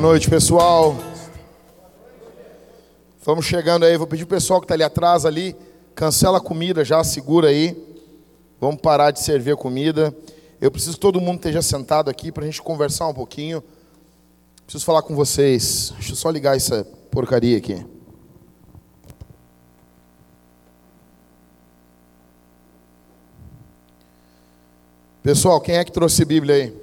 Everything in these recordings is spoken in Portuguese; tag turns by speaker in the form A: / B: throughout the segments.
A: Boa noite, pessoal. Vamos chegando aí. Vou pedir o pessoal que está ali atrás ali, cancela a comida já, segura aí. Vamos parar de servir a comida. Eu preciso que todo mundo esteja sentado aqui para a gente conversar um pouquinho. Preciso falar com vocês. Deixa eu só ligar essa porcaria aqui. Pessoal, quem é que trouxe Bíblia aí?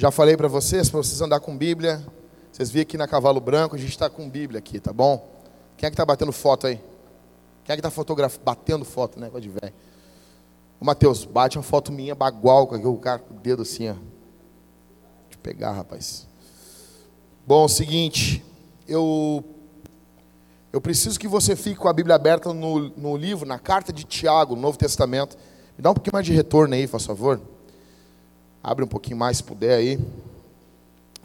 A: Já falei para vocês, para vocês andar com Bíblia. Vocês viram aqui na Cavalo Branco, a gente está com Bíblia aqui, tá bom? Quem é que está batendo foto aí? Quem é que está fotografando, batendo foto, né? De velho. Ô Matheus, bate uma foto minha bagual com o cara com o dedo assim, ó. Deixa eu pegar, rapaz. Bom, é seguinte, eu eu preciso que você fique com a Bíblia aberta no, no livro, na carta de Tiago, no Novo Testamento. Me dá um pouquinho mais de retorno aí, por favor. Abre um pouquinho mais se puder aí.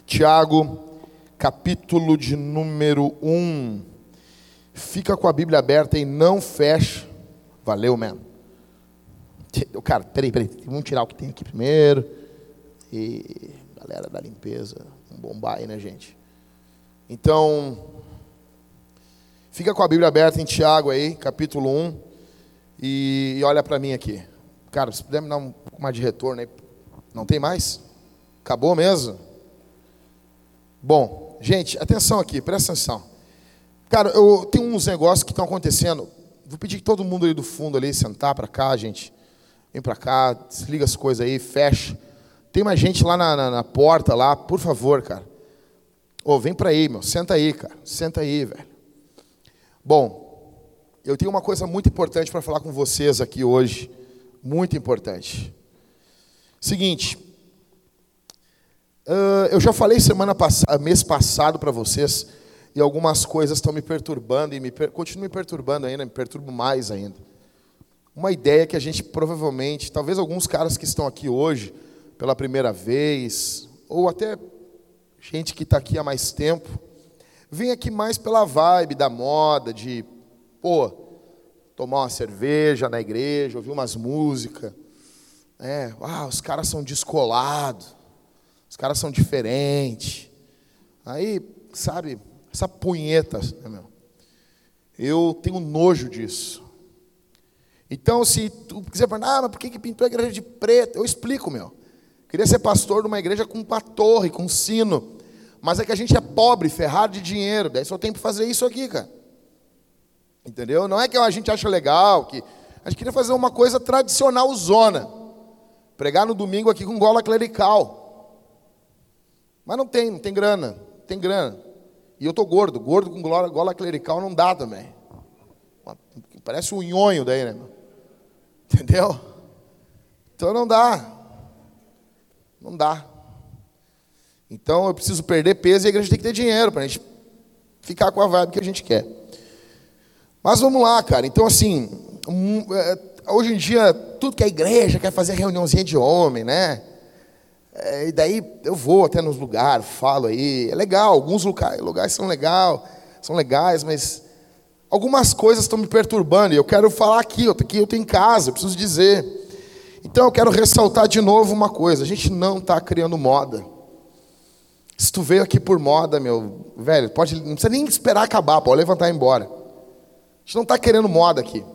A: Tiago, capítulo de número 1. Fica com a Bíblia aberta e não fecha. Valeu, man. Cara, peraí, peraí. Vamos tirar o que tem aqui primeiro. E galera da limpeza. Vamos bombar aí, né, gente? Então, fica com a Bíblia aberta em Tiago aí, capítulo 1. E, e olha para mim aqui. Cara, se puder me dar um pouco mais de retorno aí. Não tem mais? Acabou mesmo? Bom, gente, atenção aqui, presta atenção. Cara, eu tenho uns negócios que estão acontecendo. Vou pedir que todo mundo aí do fundo ali sentar para cá, gente. Vem para cá, desliga as coisas aí, fecha. Tem mais gente lá na, na, na porta lá, por favor, cara. Ô, oh, vem para aí, meu. Senta aí, cara. Senta aí, velho. Bom, eu tenho uma coisa muito importante para falar com vocês aqui hoje muito importante. Seguinte, uh, eu já falei semana passada, mês passado para vocês, e algumas coisas estão me perturbando, e me per continuam me perturbando ainda, me perturbo mais ainda. Uma ideia que a gente provavelmente, talvez alguns caras que estão aqui hoje, pela primeira vez, ou até gente que está aqui há mais tempo, vem aqui mais pela vibe da moda, de, pô, tomar uma cerveja na igreja, ouvir umas músicas. É, ah, os caras são descolados, os caras são diferentes. Aí, sabe, essa punheta, né, meu? Eu tenho nojo disso. Então, se tu quiser falar, ah, mas por que, que pintou a igreja de preto? Eu explico, meu. Queria ser pastor de uma igreja com uma torre, com um sino. Mas é que a gente é pobre, ferrado de dinheiro. Daí só tem para fazer isso aqui, cara. Entendeu? Não é que a gente acha legal, que a gente queria fazer uma coisa tradicional zona. Pregar no domingo aqui com gola clerical. Mas não tem, não tem grana, não tem grana. E eu tô gordo, gordo com gola, gola clerical não dá também. Parece um nhonho daí, né? Entendeu? Então não dá. Não dá. Então eu preciso perder peso e a igreja tem que ter dinheiro para a gente ficar com a vibe que a gente quer. Mas vamos lá, cara. Então, assim, é, hoje em dia, tudo que a igreja quer fazer reuniãozinha de homem, né? É, e daí eu vou até nos lugares, falo aí. É legal, alguns lugares, lugares são legal, são legais, mas algumas coisas estão me perturbando. E eu quero falar aqui, eu, aqui eu estou em casa, eu preciso dizer. Então eu quero ressaltar de novo uma coisa: a gente não está criando moda. Se tu veio aqui por moda, meu velho, pode, não precisa nem esperar acabar, pode levantar e ir embora. A gente não está querendo moda aqui.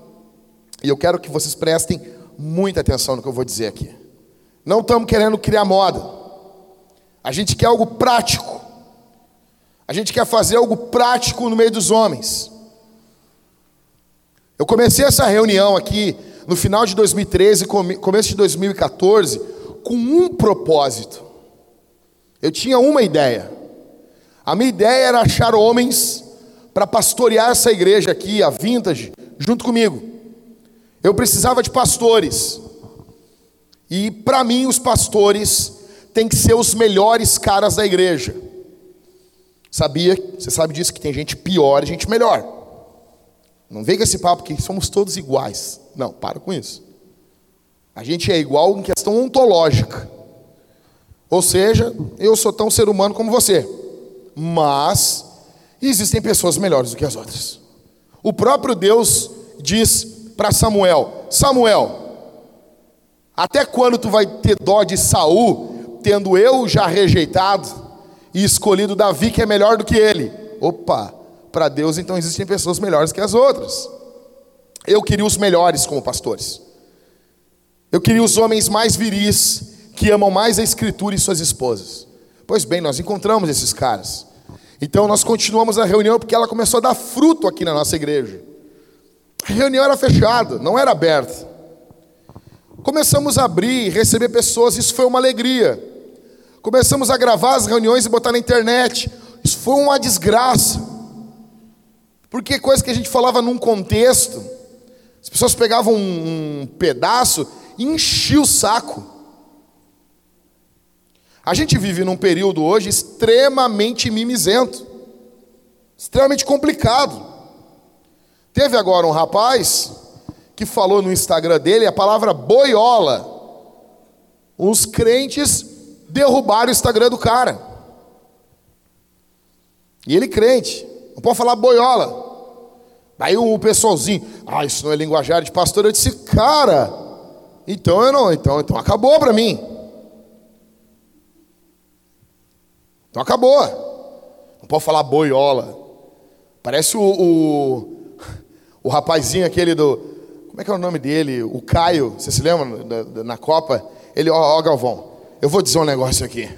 A: E eu quero que vocês prestem muita atenção no que eu vou dizer aqui. Não estamos querendo criar moda. A gente quer algo prático. A gente quer fazer algo prático no meio dos homens. Eu comecei essa reunião aqui no final de 2013, começo de 2014, com um propósito. Eu tinha uma ideia. A minha ideia era achar homens para pastorear essa igreja aqui, a Vintage, junto comigo. Eu precisava de pastores. E para mim, os pastores têm que ser os melhores caras da igreja. Sabia? Você sabe disso que tem gente pior e gente melhor. Não vem com esse papo que somos todos iguais. Não, para com isso. A gente é igual em questão ontológica. Ou seja, eu sou tão ser humano como você. Mas existem pessoas melhores do que as outras. O próprio Deus diz para Samuel: Samuel, até quando tu vai ter dó de Saul, tendo eu já rejeitado e escolhido Davi, que é melhor do que ele. Opa, para Deus então existem pessoas melhores que as outras. Eu queria os melhores como pastores. Eu queria os homens mais viris, que amam mais a Escritura e suas esposas. Pois bem, nós encontramos esses caras. Então nós continuamos a reunião porque ela começou a dar fruto aqui na nossa igreja. A reunião era fechada, não era aberta. Começamos a abrir, receber pessoas, isso foi uma alegria. Começamos a gravar as reuniões e botar na internet. Isso foi uma desgraça. Porque coisa que a gente falava num contexto, as pessoas pegavam um, um pedaço e enchiam o saco. A gente vive num período hoje extremamente mimizento, extremamente complicado. Teve agora um rapaz que falou no Instagram dele a palavra boiola. Os crentes derrubaram o Instagram do cara. E ele crente, não pode falar boiola. Daí o pessoalzinho, ah, isso não é linguajar de pastor. Eu disse, cara, então eu não, então, então acabou para mim. Então acabou. Não pode falar boiola. Parece o, o, o rapazinho aquele do. Como é que é o nome dele? O Caio, você se lembra da, da, na Copa? Ele, ó, ó, Galvão, eu vou dizer um negócio aqui.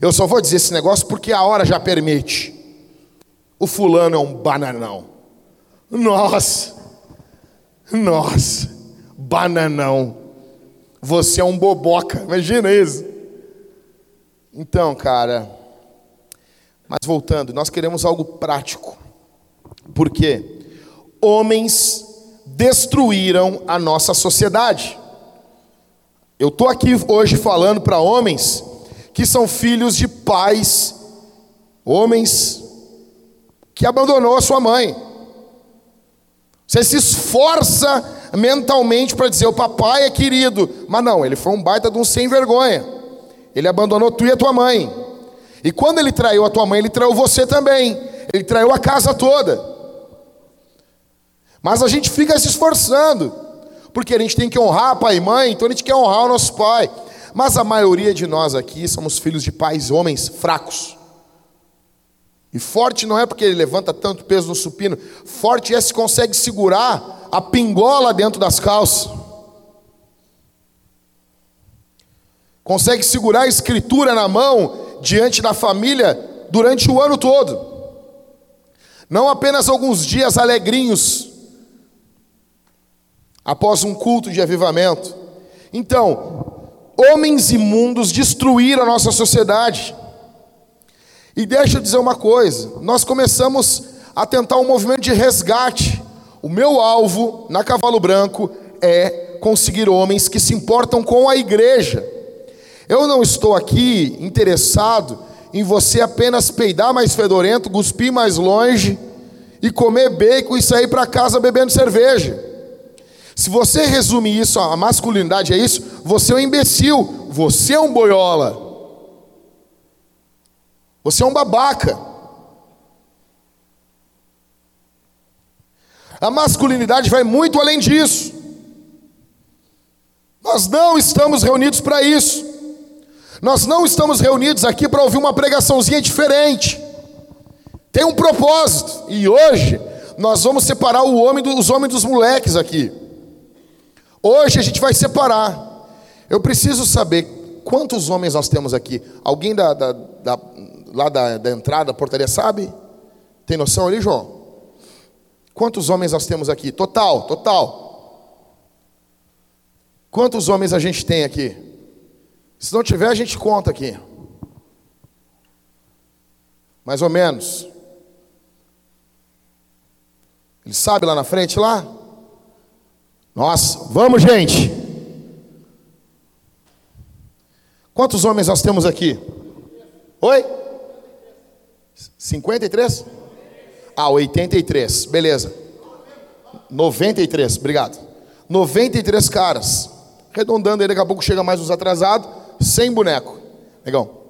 A: Eu só vou dizer esse negócio porque a hora já permite. O fulano é um bananão. Nossa, nossa, bananão. Você é um boboca, imagina isso. Então, cara, mas voltando, nós queremos algo prático. Por quê? Homens destruíram a nossa sociedade. Eu estou aqui hoje falando para homens que são filhos de pais, homens que abandonou a sua mãe. Você se esforça mentalmente para dizer: o papai é querido, mas não, ele foi um baita de um sem vergonha. Ele abandonou tu e a tua mãe. E quando ele traiu a tua mãe, ele traiu você também. Ele traiu a casa toda. Mas a gente fica se esforçando, porque a gente tem que honrar pai e mãe, então a gente quer honrar o nosso pai. Mas a maioria de nós aqui somos filhos de pais homens fracos. E forte não é porque ele levanta tanto peso no supino, forte é se consegue segurar a pingola dentro das calças. Consegue segurar a escritura na mão diante da família durante o ano todo. Não apenas alguns dias alegrinhos após um culto de avivamento. Então, homens imundos destruíram a nossa sociedade. E deixa eu dizer uma coisa: nós começamos a tentar um movimento de resgate. O meu alvo na Cavalo Branco é conseguir homens que se importam com a igreja. Eu não estou aqui interessado em você apenas peidar mais fedorento, cuspir mais longe e comer bacon e sair para casa bebendo cerveja. Se você resume isso, a masculinidade é isso, você é um imbecil, você é um boiola. Você é um babaca. A masculinidade vai muito além disso. Nós não estamos reunidos para isso. Nós não estamos reunidos aqui para ouvir uma pregaçãozinha diferente. Tem um propósito. E hoje nós vamos separar o homem dos homens dos moleques aqui. Hoje a gente vai separar. Eu preciso saber quantos homens nós temos aqui. Alguém da, da, da lá da, da entrada, da portaria, sabe? Tem noção ali, João? Quantos homens nós temos aqui? Total, total. Quantos homens a gente tem aqui? Se não tiver, a gente conta aqui. Mais ou menos. Ele sabe lá na frente lá? Nossa, vamos, gente. Quantos homens nós temos aqui? Oi? 53? Ah, 83, beleza. 93, obrigado. 93 caras. Arredondando aí, daqui a pouco chega mais uns atrasados, sem boneco. Legal.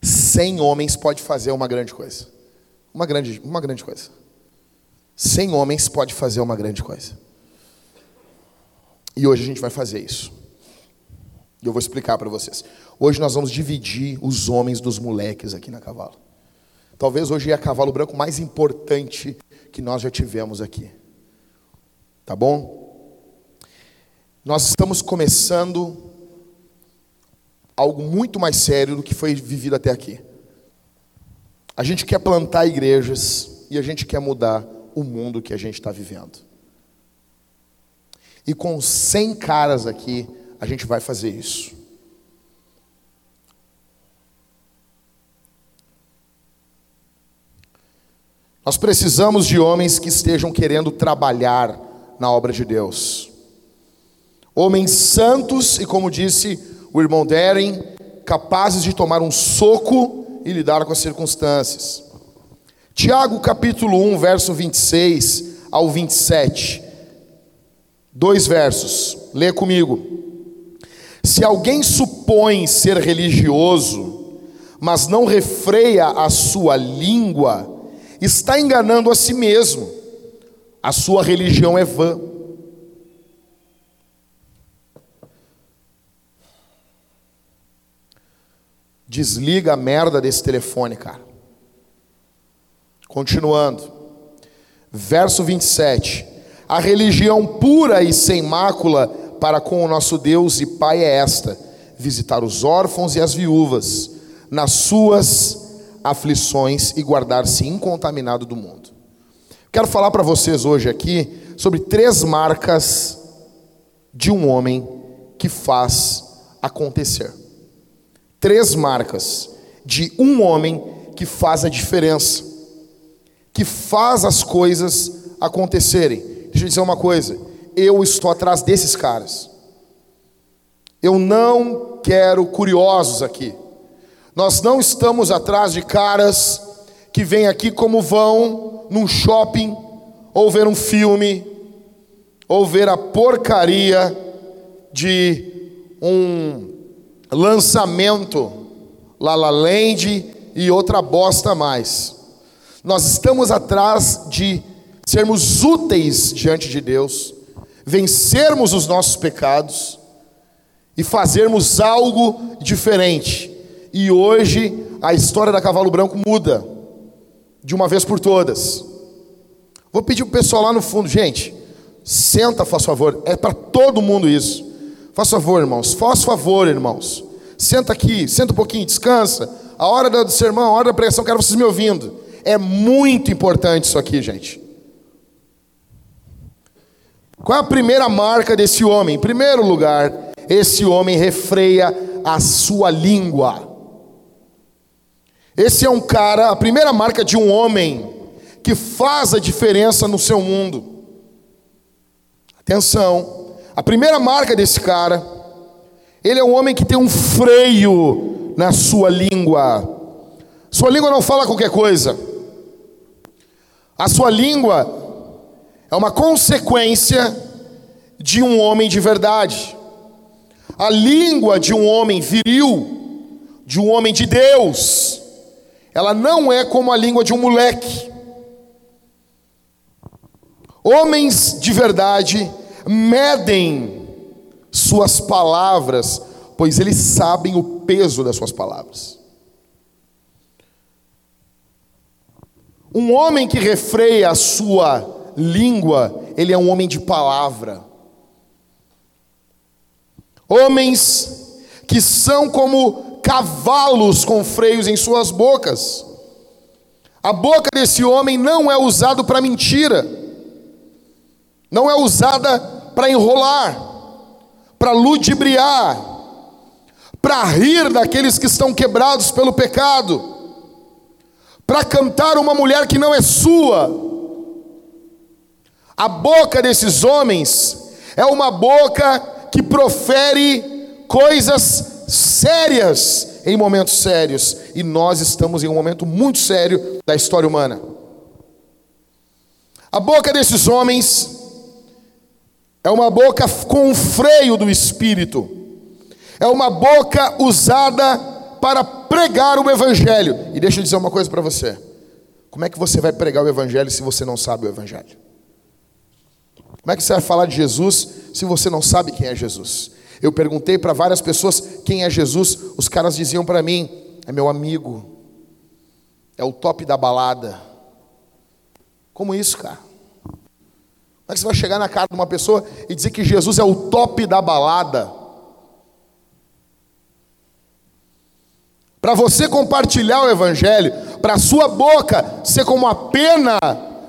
A: 100 homens pode fazer uma grande coisa. Uma grande, uma grande coisa. 100 homens pode fazer uma grande coisa. E hoje a gente vai fazer isso. E eu vou explicar para vocês. Hoje nós vamos dividir os homens dos moleques aqui na cavalo. Talvez hoje é a cavalo branco mais importante que nós já tivemos aqui. Tá bom? Nós estamos começando algo muito mais sério do que foi vivido até aqui. A gente quer plantar igrejas e a gente quer mudar o mundo que a gente está vivendo. E com 100 caras aqui, a gente vai fazer isso. Nós precisamos de homens que estejam querendo trabalhar na obra de Deus. Homens santos e, como disse o irmão Deren, capazes de tomar um soco e lidar com as circunstâncias. Tiago capítulo 1, verso 26 ao 27. Dois versos. Lê comigo. Se alguém supõe ser religioso, mas não refreia a sua língua, está enganando a si mesmo. A sua religião é vã. Desliga a merda desse telefone, cara. Continuando. Verso 27. A religião pura e sem mácula para com o nosso Deus e Pai é esta: visitar os órfãos e as viúvas nas suas aflições e guardar-se incontaminado do mundo. Quero falar para vocês hoje aqui sobre três marcas de um homem que faz acontecer. Três marcas de um homem que faz a diferença, que faz as coisas acontecerem. Deixa eu dizer uma coisa eu estou atrás desses caras. Eu não quero curiosos aqui. Nós não estamos atrás de caras que vêm aqui como vão num shopping, ou ver um filme, ou ver a porcaria de um lançamento La La Land e outra bosta mais. Nós estamos atrás de sermos úteis diante de Deus vencermos os nossos pecados e fazermos algo diferente. E hoje a história da Cavalo Branco muda, de uma vez por todas. Vou pedir para o pessoal lá no fundo, gente, senta, faz favor, é para todo mundo isso. Faz favor, irmãos, faz favor, irmãos. Senta aqui, senta um pouquinho, descansa. A hora do sermão, a hora da pregação, quero vocês me ouvindo. É muito importante isso aqui, gente. Qual é a primeira marca desse homem? Em primeiro lugar, esse homem refreia a sua língua. Esse é um cara, a primeira marca de um homem que faz a diferença no seu mundo. Atenção, a primeira marca desse cara, ele é um homem que tem um freio na sua língua. Sua língua não fala qualquer coisa. A sua língua é uma consequência de um homem de verdade. A língua de um homem viril, de um homem de Deus, ela não é como a língua de um moleque. Homens de verdade medem suas palavras, pois eles sabem o peso das suas palavras. Um homem que refreia a sua língua, ele é um homem de palavra. Homens que são como cavalos com freios em suas bocas. A boca desse homem não é usada para mentira, não é usada para enrolar, para ludibriar, para rir daqueles que estão quebrados pelo pecado, para cantar uma mulher que não é sua, a boca desses homens é uma boca que profere coisas sérias em momentos sérios, e nós estamos em um momento muito sério da história humana. A boca desses homens é uma boca com freio do espírito, é uma boca usada para pregar o evangelho. E deixa eu dizer uma coisa para você: como é que você vai pregar o evangelho se você não sabe o evangelho? Como é que você vai falar de Jesus se você não sabe quem é Jesus? Eu perguntei para várias pessoas quem é Jesus, os caras diziam para mim: é meu amigo, é o top da balada. Como isso, cara? Como é que você vai chegar na casa de uma pessoa e dizer que Jesus é o top da balada? Para você compartilhar o Evangelho, para sua boca ser como a pena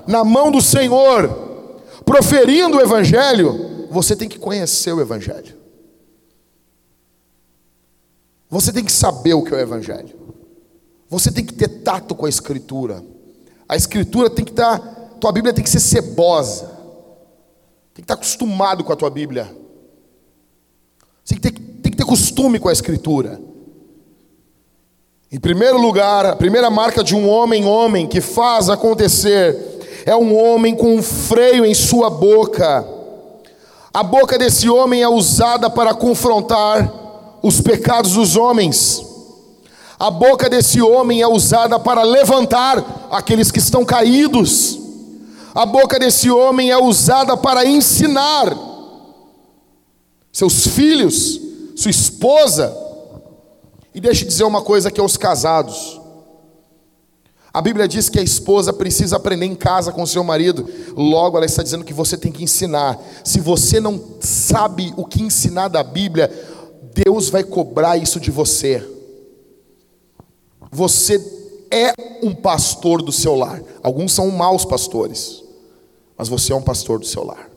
A: na mão do Senhor, proferindo o Evangelho, você tem que conhecer o Evangelho. Você tem que saber o que é o Evangelho. Você tem que ter tato com a Escritura. A Escritura tem que estar, tá, tua Bíblia tem que ser cebosa. Tem que estar acostumado com a tua Bíblia. Você tem que ter, tem que ter costume com a Escritura. Em primeiro lugar, a primeira marca de um homem, homem, que faz acontecer, é um homem com um freio em sua boca. A boca desse homem é usada para confrontar os pecados dos homens. A boca desse homem é usada para levantar aqueles que estão caídos. A boca desse homem é usada para ensinar seus filhos, sua esposa. E deixe dizer uma coisa aqui aos casados. A Bíblia diz que a esposa precisa aprender em casa com seu marido. Logo, ela está dizendo que você tem que ensinar. Se você não sabe o que ensinar da Bíblia, Deus vai cobrar isso de você. Você é um pastor do seu lar. Alguns são maus pastores mas você é um pastor do seu lar.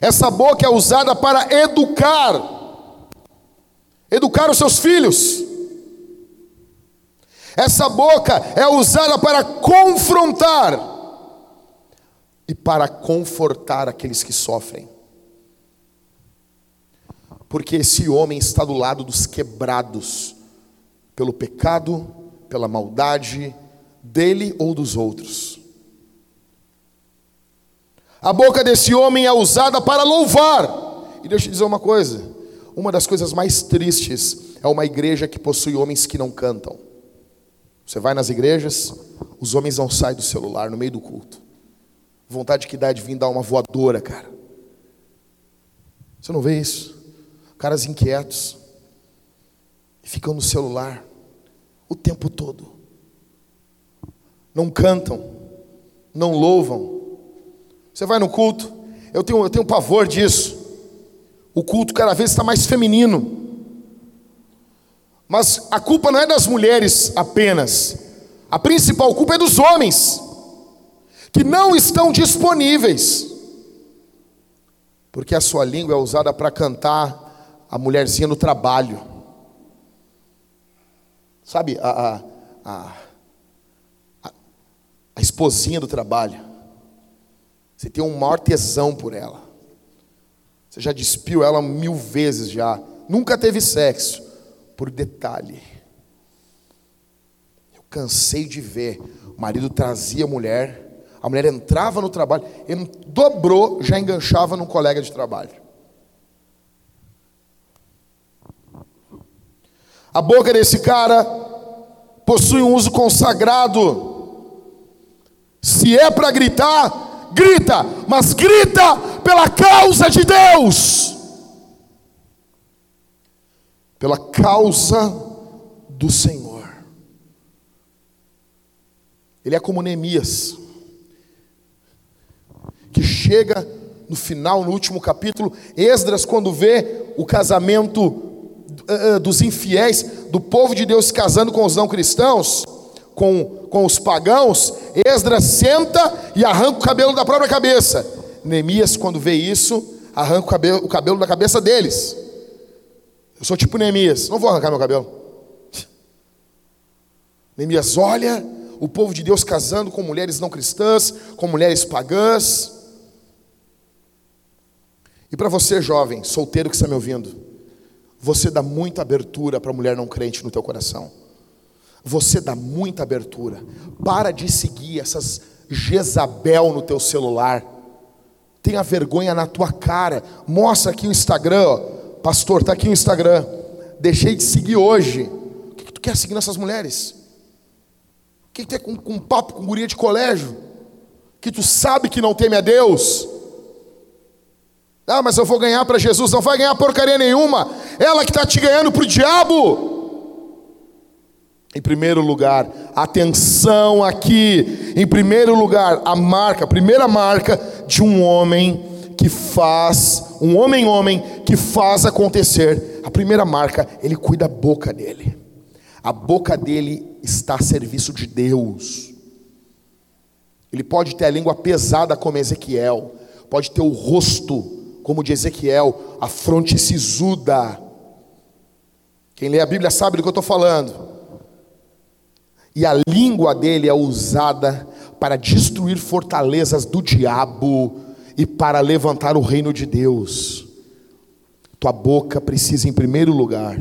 A: Essa boca é usada para educar, educar os seus filhos. Essa boca é usada para confrontar e para confortar aqueles que sofrem. Porque esse homem está do lado dos quebrados pelo pecado, pela maldade, dele ou dos outros. A boca desse homem é usada para louvar. E deixa eu dizer uma coisa: uma das coisas mais tristes é uma igreja que possui homens que não cantam. Você vai nas igrejas, os homens não saem do celular no meio do culto. Vontade que dá de vir dar uma voadora, cara. Você não vê isso? Caras inquietos, ficam no celular o tempo todo não cantam, não louvam. Você vai no culto, eu tenho, eu tenho pavor disso. O culto cada vez está mais feminino. Mas a culpa não é das mulheres apenas. A principal culpa é dos homens, que não estão disponíveis. Porque a sua língua é usada para cantar a mulherzinha no trabalho. Sabe, a, a, a a esposinha do trabalho. Você tem um maior tesão por ela. Você já despiu ela mil vezes já. Nunca teve sexo. Por detalhe. Eu cansei de ver. O marido trazia a mulher. A mulher entrava no trabalho. Ele dobrou, já enganchava num colega de trabalho. A boca desse cara possui um uso consagrado. Se é para gritar, grita, mas grita pela causa de Deus, pela causa do Senhor. Ele é como Neemias, que chega no final, no último capítulo, Esdras, quando vê o casamento uh, dos infiéis, do povo de Deus casando com os não cristãos, com, com os pagãos, Esdras senta e arranca o cabelo da própria cabeça. Neemias, quando vê isso, arranca o cabelo, o cabelo da cabeça deles. Eu sou tipo Neemias, não vou arrancar meu cabelo. Neemias olha o povo de Deus casando com mulheres não cristãs, com mulheres pagãs. E para você, jovem, solteiro que está me ouvindo, você dá muita abertura para a mulher não crente no teu coração você dá muita abertura. Para de seguir essas Jezabel no teu celular. Tenha vergonha na tua cara. Mostra aqui o Instagram, ó. Pastor, está aqui o Instagram. Deixei de seguir hoje. O que, que tu quer seguir nessas mulheres? O que, que tu é com, com papo com guria de colégio? Que tu sabe que não teme a Deus? Ah, mas eu vou ganhar para Jesus. Não vai ganhar porcaria nenhuma. Ela que está te ganhando para o diabo. Em primeiro lugar, atenção aqui. Em primeiro lugar, a marca, a primeira marca de um homem que faz, um homem homem que faz acontecer. A primeira marca, ele cuida da boca dele. A boca dele está a serviço de Deus. Ele pode ter a língua pesada como Ezequiel, pode ter o rosto como de Ezequiel, a fronte sisuda. Quem lê a Bíblia sabe do que eu estou falando. E a língua dele é usada para destruir fortalezas do diabo e para levantar o reino de Deus. Tua boca precisa, em primeiro lugar,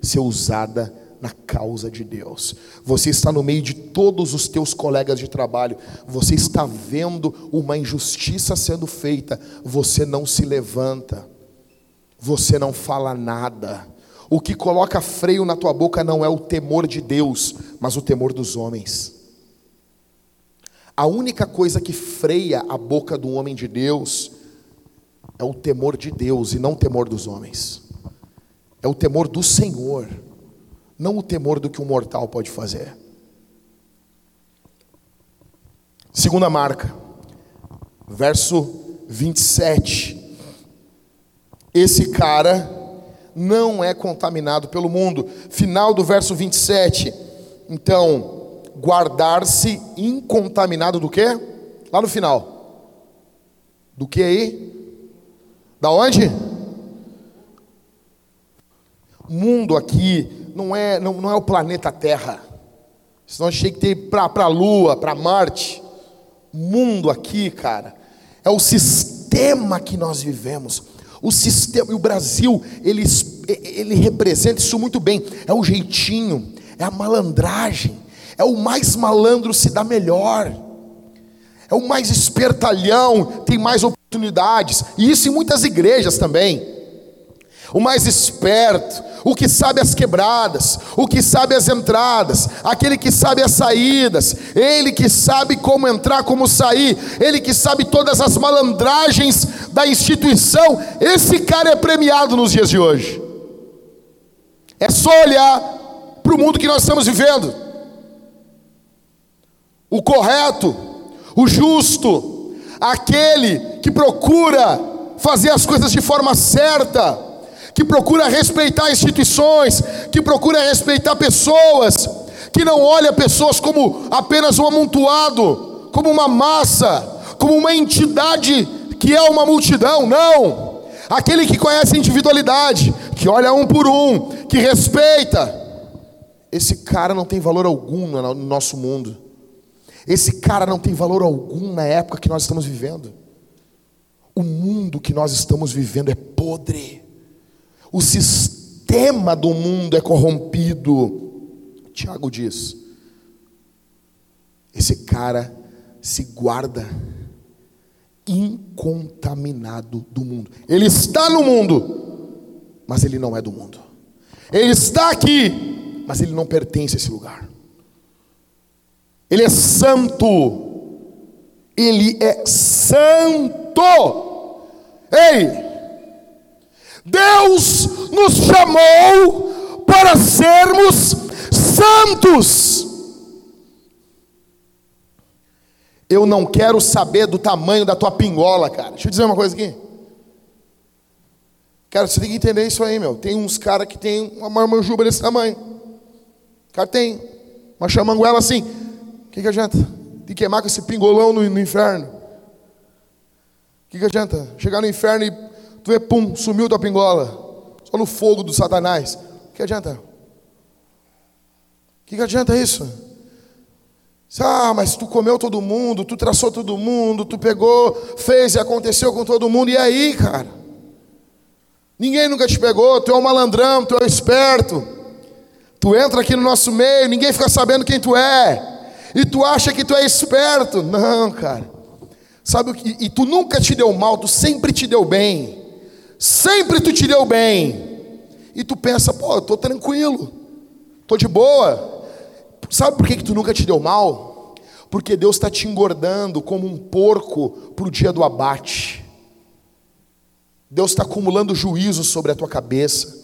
A: ser usada na causa de Deus. Você está no meio de todos os teus colegas de trabalho, você está vendo uma injustiça sendo feita, você não se levanta, você não fala nada. O que coloca freio na tua boca não é o temor de Deus, mas o temor dos homens. A única coisa que freia a boca do homem de Deus é o temor de Deus e não o temor dos homens. É o temor do Senhor não o temor do que um mortal pode fazer. Segunda marca, verso 27. Esse cara não é contaminado pelo mundo. Final do verso 27. Então, guardar-se incontaminado do quê? Lá no final. Do que aí? Da onde? Mundo aqui não é, não, não é o planeta Terra. Senão a gente tem que ter para a Lua, para Marte. Mundo aqui, cara, é o sistema que nós vivemos. O sistema, e o Brasil, ele, ele representa isso muito bem. É o jeitinho, é a malandragem, é o mais malandro se dá melhor, é o mais espertalhão, tem mais oportunidades, e isso em muitas igrejas também o mais esperto, o que sabe as quebradas, o que sabe as entradas, aquele que sabe as saídas, ele que sabe como entrar, como sair, ele que sabe todas as malandragens da instituição, esse cara é premiado nos dias de hoje. É só olhar para o mundo que nós estamos vivendo. O correto, o justo, aquele que procura fazer as coisas de forma certa, que procura respeitar instituições, que procura respeitar pessoas, que não olha pessoas como apenas um amontoado, como uma massa, como uma entidade que é uma multidão, não. Aquele que conhece a individualidade, que olha um por um, que respeita. Esse cara não tem valor algum no nosso mundo. Esse cara não tem valor algum na época que nós estamos vivendo. O mundo que nós estamos vivendo é podre. O sistema do mundo é corrompido. Tiago diz: esse cara se guarda incontaminado do mundo. Ele está no mundo, mas ele não é do mundo. Ele está aqui, mas ele não pertence a esse lugar. Ele é santo. Ele é santo. Ei! Deus nos chamou para sermos santos. Eu não quero saber do tamanho da tua pingola, cara. Deixa eu dizer uma coisa aqui. Cara, você tem que entender isso aí, meu. Tem uns caras que tem uma marmanjuba desse tamanho. O cara tem uma chamanguela assim. O que, que adianta? Que queimar com esse pingolão no, no inferno. O que, que adianta? Chegar no inferno e Tu vê, pum, sumiu tua pingola. Só no fogo do Satanás. O que adianta? O que, que adianta isso? Ah, mas tu comeu todo mundo, tu traçou todo mundo, tu pegou, fez e aconteceu com todo mundo. E aí, cara? Ninguém nunca te pegou, tu é um malandrão, tu é um esperto. Tu entra aqui no nosso meio, ninguém fica sabendo quem tu é. E tu acha que tu é esperto. Não, cara. Sabe o que? E tu nunca te deu mal, tu sempre te deu bem. Sempre tu te deu bem. E tu pensa, pô, eu tô tranquilo. Tô de boa. Sabe por que, que tu nunca te deu mal? Porque Deus está te engordando como um porco para o dia do abate. Deus está acumulando juízo sobre a tua cabeça.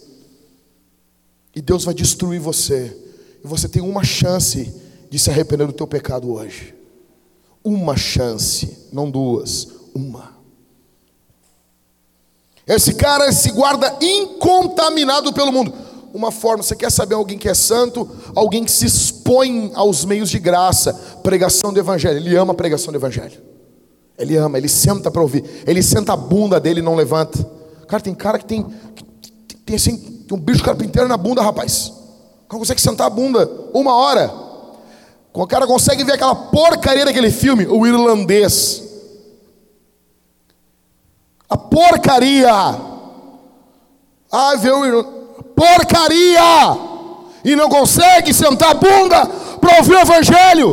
A: E Deus vai destruir você. E você tem uma chance de se arrepender do teu pecado hoje. Uma chance, não duas, uma. Esse cara se guarda incontaminado pelo mundo. Uma forma, você quer saber alguém que é santo? Alguém que se expõe aos meios de graça, pregação do evangelho. Ele ama a pregação do evangelho. Ele ama, ele senta para ouvir. Ele senta a bunda dele e não levanta. Cara, tem cara que tem, que tem assim, tem um bicho carpinteiro na bunda, rapaz. O cara consegue sentar a bunda uma hora. O cara consegue ver aquela porcaria daquele filme, o irlandês. A porcaria. Ah, vê o porcaria. E não consegue sentar a bunda para ouvir o evangelho.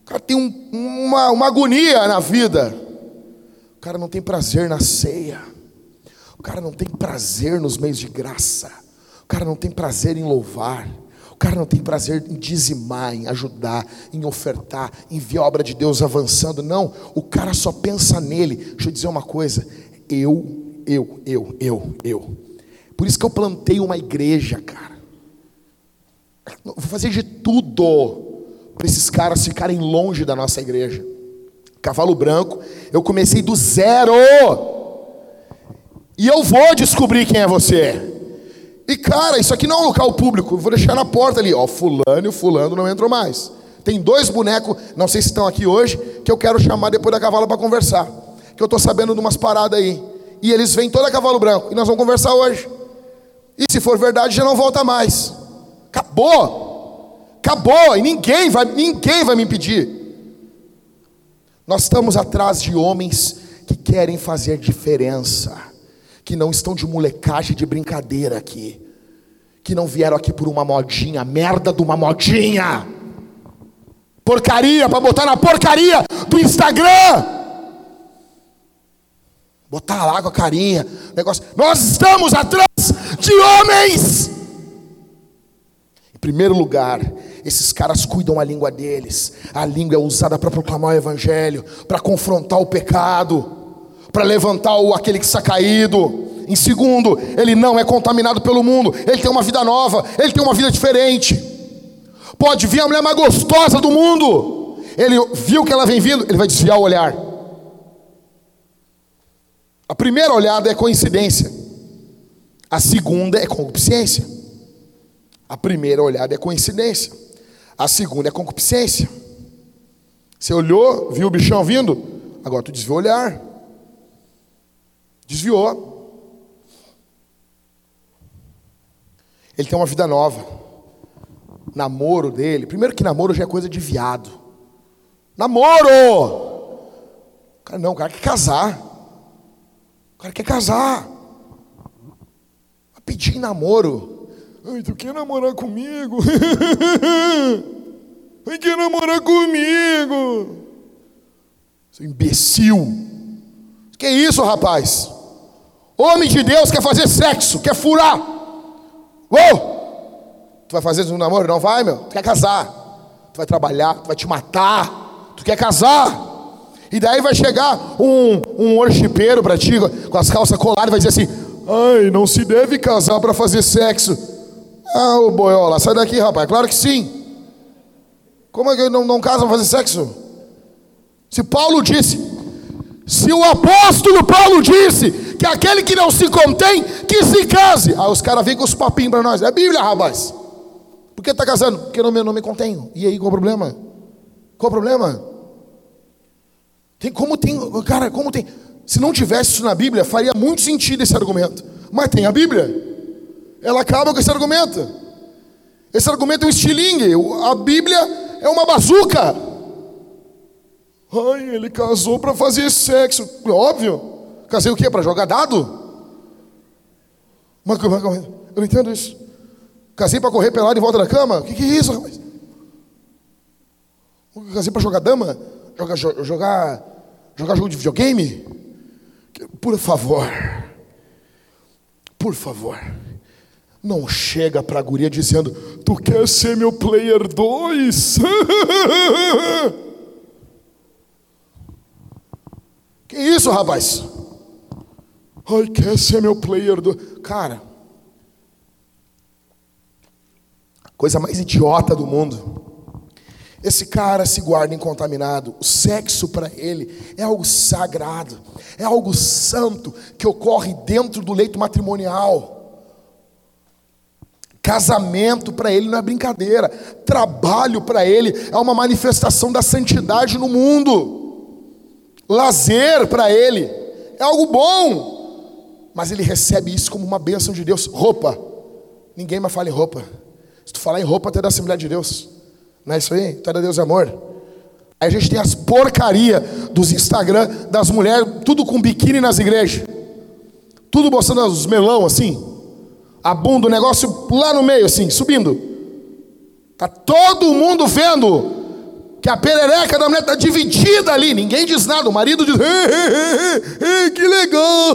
A: O cara tem um, uma, uma agonia na vida. O cara não tem prazer na ceia. O cara não tem prazer nos meios de graça. O cara não tem prazer em louvar. Cara não tem prazer em dizimar, em ajudar, em ofertar, em ver a obra de Deus avançando. Não, o cara só pensa nele. Deixa eu dizer uma coisa. Eu, eu, eu, eu, eu. Por isso que eu plantei uma igreja, cara. Vou fazer de tudo para esses caras ficarem longe da nossa igreja. Cavalo branco, eu comecei do zero. E eu vou descobrir quem é você. E cara, isso aqui não é um local público. Vou deixar na porta ali, ó, fulano e fulano não entram mais. Tem dois bonecos, não sei se estão aqui hoje, que eu quero chamar depois da cavalo para conversar. Que eu estou sabendo de umas paradas aí. E eles vêm todo a cavalo branco. E nós vamos conversar hoje. E se for verdade, já não volta mais. Acabou. Acabou, e ninguém vai, ninguém vai me impedir. Nós estamos atrás de homens que querem fazer diferença, que não estão de molecagem de brincadeira aqui, que não vieram aqui por uma modinha, merda de uma modinha, porcaria para botar na porcaria do Instagram, botar lá com a carinha, negócio. Nós estamos atrás de homens. Em primeiro lugar, esses caras cuidam a língua deles. A língua é usada para proclamar o evangelho, para confrontar o pecado, para levantar o, aquele que está caído. Em segundo, ele não é contaminado pelo mundo, ele tem uma vida nova, ele tem uma vida diferente. Pode vir a mulher mais gostosa do mundo, ele viu que ela vem vindo, ele vai desviar o olhar. A primeira olhada é coincidência, a segunda é concupiscência. A primeira olhada é coincidência. A segunda é concupiscência. Você olhou, viu o bichão vindo, agora tu desviou o olhar. Desviou. Ele tem uma vida nova. Namoro dele. Primeiro que namoro já é coisa de viado. Namoro! Cara, não, o cara quer casar. O cara quer casar. Vai pedir namoro. Ai, tu quer namorar comigo? Ai, quer namorar comigo? Seu imbecil. Que isso, rapaz? Homem de Deus quer fazer sexo, quer furar. Uou! Tu vai fazer um namoro? Não vai, meu. Tu quer casar. Tu vai trabalhar, tu vai te matar. Tu quer casar. E daí vai chegar um, um worshipeiro para ti, com as calças coladas, e vai dizer assim: Ai, não se deve casar para fazer sexo. Ah, o boiola, sai daqui, rapaz. Claro que sim. Como é que não, não casa para fazer sexo? Se Paulo disse, se o apóstolo Paulo disse que aquele que não se contém, que se case. Aí os caras vêm com os papinhos para nós. É Bíblia, rapaz. Por que está casando? Porque eu não, não me contenho. E aí, qual o problema? Qual o problema? Tem como tem, cara, como tem. Se não tivesse isso na Bíblia, faria muito sentido esse argumento. Mas tem a Bíblia ela acaba com esse argumento. Esse argumento é um estilingue. A Bíblia é uma bazuca. Ai, ele casou para fazer sexo. Óbvio. Casei o quê? Para jogar dado? Mas, eu não entendo isso. Casei para correr pelado em volta da cama? O que, que é isso, rapaz? Casei para jogar dama? Jogar, jogar, jogar jogo de videogame? Por favor. Por favor. Não chega para a guria dizendo: Tu quer ser meu player 2? que isso, rapaz? Ai, quer ser meu player do. Cara, coisa mais idiota do mundo. Esse cara se guarda incontaminado. O sexo para ele é algo sagrado, é algo santo que ocorre dentro do leito matrimonial. Casamento para ele não é brincadeira. Trabalho para ele é uma manifestação da santidade no mundo. Lazer para ele é algo bom. Mas ele recebe isso como uma bênção de Deus. Roupa. Ninguém mais fala em roupa. Se tu falar em roupa, até da Assembleia de Deus. Não é isso aí? Então Deus é amor. Aí a gente tem as porcaria dos Instagram das mulheres, tudo com biquíni nas igrejas. Tudo mostrando os melão assim. A bunda, o negócio lá no meio assim, subindo. Tá todo mundo vendo que a perereca da mulher está dividida ali. Ninguém diz nada. O marido diz: que legal.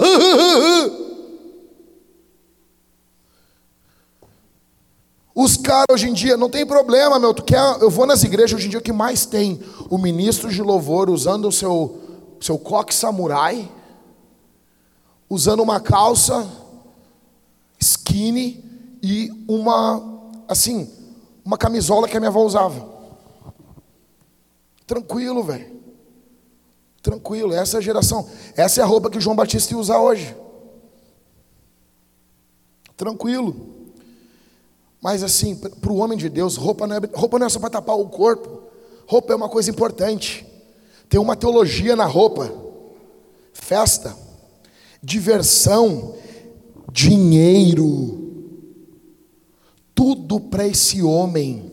A: Os caras hoje em dia, não tem problema, meu. Tu quer, eu vou nas igrejas hoje em dia, o que mais tem? O ministro de louvor usando o seu, seu coque samurai, usando uma calça skinny e uma, assim, uma camisola que a minha avó usava. Tranquilo, velho. Tranquilo, essa é a geração. Essa é a roupa que João Batista usa hoje. Tranquilo. Mas assim, para o homem de Deus, roupa não, é, roupa não é só para tapar o corpo. Roupa é uma coisa importante. Tem uma teologia na roupa. Festa, diversão, dinheiro. Tudo para esse homem.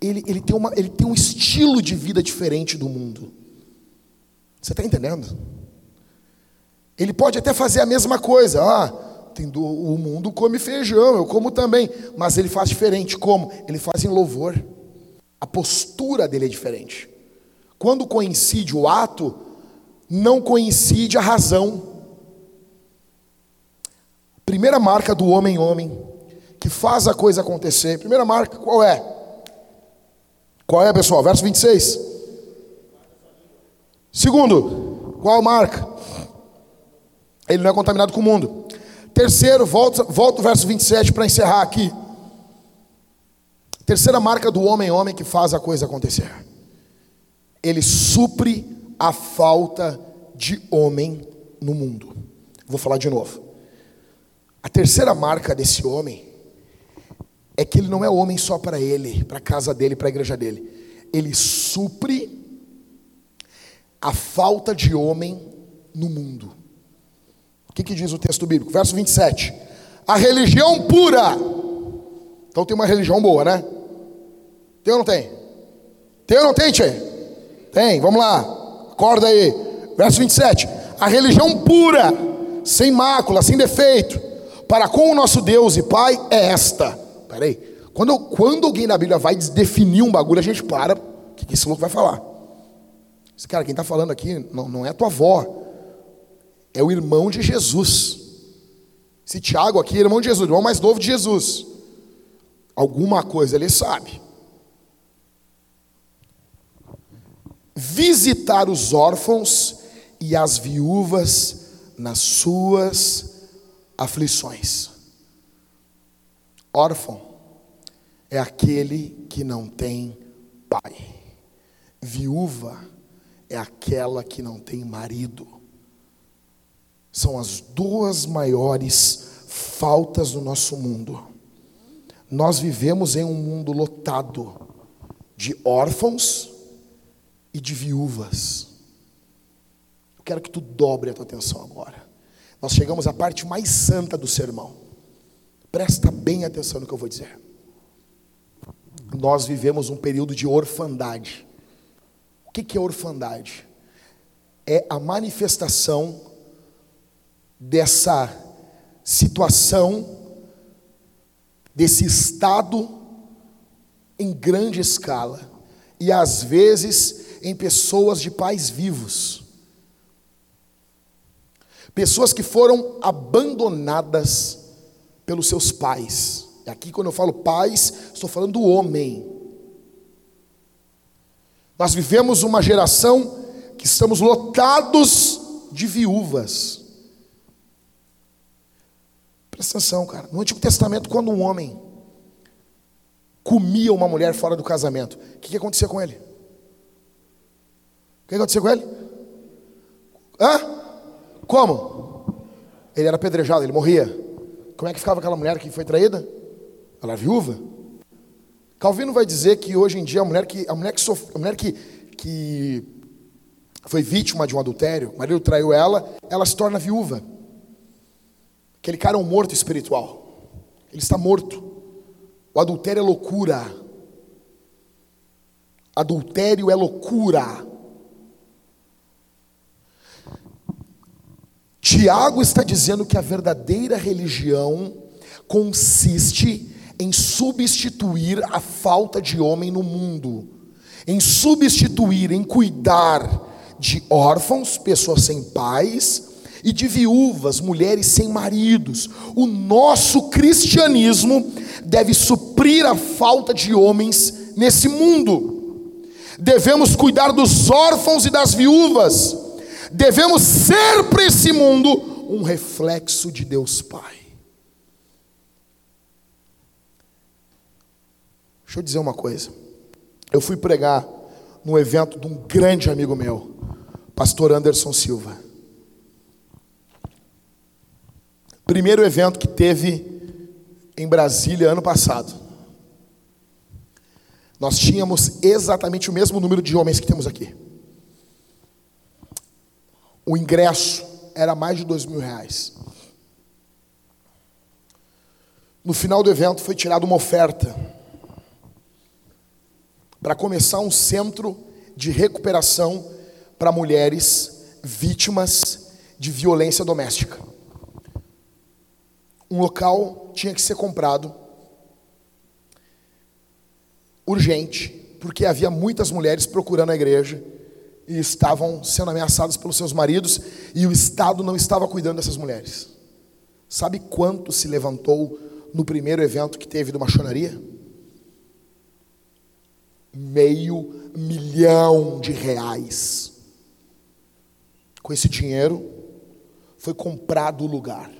A: Ele, ele, tem uma, ele tem um estilo de vida diferente do mundo. Você está entendendo? Ele pode até fazer a mesma coisa. Ah, o mundo come feijão, eu como também. Mas ele faz diferente. Como? Ele faz em louvor. A postura dele é diferente. Quando coincide o ato, não coincide a razão. Primeira marca do homem-homem, que faz a coisa acontecer. Primeira marca, qual é? Qual é, pessoal? Verso 26. Segundo, qual marca? Ele não é contaminado com o mundo. Terceiro, volta, volta o verso 27 para encerrar aqui. Terceira marca do homem, homem que faz a coisa acontecer. Ele supre a falta de homem no mundo. Vou falar de novo. A terceira marca desse homem é que ele não é homem só para ele, para a casa dele, para a igreja dele. Ele supre a falta de homem no mundo. O que, que diz o texto bíblico? Verso 27. A religião pura. Então tem uma religião boa, né? Tem ou não tem? Tem ou não tem, Tchê? Tem, vamos lá. Acorda aí. Verso 27. A religião pura, sem mácula, sem defeito, para com o nosso Deus e Pai é esta. Peraí. Quando, quando alguém na Bíblia vai definir um bagulho, a gente para. O que esse louco vai falar? Esse cara, quem está falando aqui não, não é tua avó é o irmão de Jesus. Esse Tiago aqui é irmão de Jesus, irmão mais novo de Jesus. Alguma coisa ele sabe. Visitar os órfãos e as viúvas nas suas aflições. Órfão é aquele que não tem pai. Viúva é aquela que não tem marido são as duas maiores faltas do nosso mundo. Nós vivemos em um mundo lotado de órfãos e de viúvas. Eu quero que tu dobre a tua atenção agora. Nós chegamos à parte mais santa do sermão. Presta bem atenção no que eu vou dizer. Nós vivemos um período de orfandade. O que é orfandade? É a manifestação dessa situação, desse estado em grande escala e às vezes em pessoas de pais vivos. Pessoas que foram abandonadas pelos seus pais. E aqui, quando eu falo pais, estou falando do homem. Nós vivemos uma geração que estamos lotados de viúvas. Presta atenção, cara. No Antigo Testamento, quando um homem comia uma mulher fora do casamento, o que, que acontecia com ele? O que acontecia com ele? Hã? Como? Ele era apedrejado, ele morria. Como é que ficava aquela mulher que foi traída? Ela era viúva. Calvino vai dizer que hoje em dia a mulher que a mulher que, sofre, a mulher que, que foi vítima de um adultério, o marido traiu ela, ela se torna viúva. Aquele cara é um morto espiritual. Ele está morto. O adultério é loucura. Adultério é loucura. Tiago está dizendo que a verdadeira religião consiste em substituir a falta de homem no mundo, em substituir, em cuidar de órfãos, pessoas sem pais, e de viúvas, mulheres sem maridos. O nosso cristianismo deve suprir a falta de homens nesse mundo. Devemos cuidar dos órfãos e das viúvas. Devemos ser para esse mundo um reflexo de Deus Pai. Deixa eu dizer uma coisa. Eu fui pregar no evento de um grande amigo meu, pastor Anderson Silva. Primeiro evento que teve em Brasília ano passado. Nós tínhamos exatamente o mesmo número de homens que temos aqui. O ingresso era mais de dois mil reais. No final do evento foi tirada uma oferta para começar um centro de recuperação para mulheres vítimas de violência doméstica. Um local tinha que ser comprado urgente, porque havia muitas mulheres procurando a igreja e estavam sendo ameaçadas pelos seus maridos e o Estado não estava cuidando dessas mulheres. Sabe quanto se levantou no primeiro evento que teve do machonaria? meio milhão de reais. Com esse dinheiro, foi comprado o lugar.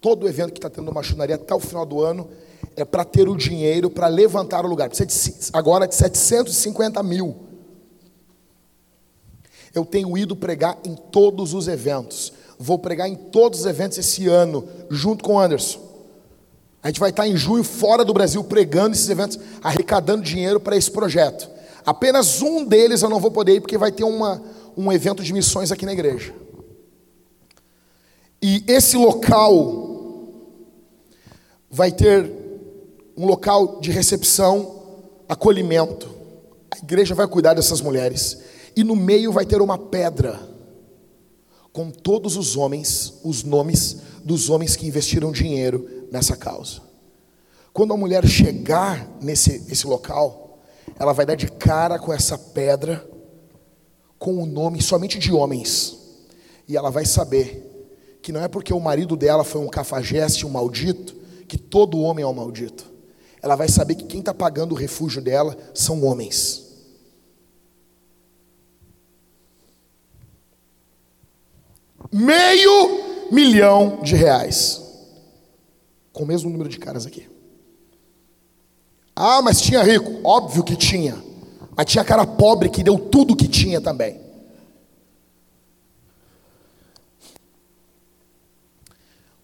A: Todo o evento que está tendo na machonaria até o final do ano é para ter o dinheiro para levantar o lugar. Precisa de, agora de 750 mil. Eu tenho ido pregar em todos os eventos. Vou pregar em todos os eventos esse ano, junto com o Anderson. A gente vai estar em junho fora do Brasil pregando esses eventos, arrecadando dinheiro para esse projeto. Apenas um deles eu não vou poder ir porque vai ter uma, um evento de missões aqui na igreja. E esse local vai ter um local de recepção, acolhimento. A igreja vai cuidar dessas mulheres. E no meio vai ter uma pedra com todos os homens, os nomes dos homens que investiram dinheiro nessa causa. Quando a mulher chegar nesse esse local, ela vai dar de cara com essa pedra, com o nome somente de homens, e ela vai saber que não é porque o marido dela foi um cafajeste, um maldito, que todo homem é um maldito. Ela vai saber que quem está pagando o refúgio dela são homens. Meio milhão de reais com o mesmo número de caras aqui. Ah, mas tinha rico. Óbvio que tinha. Mas tinha cara pobre que deu tudo que tinha também.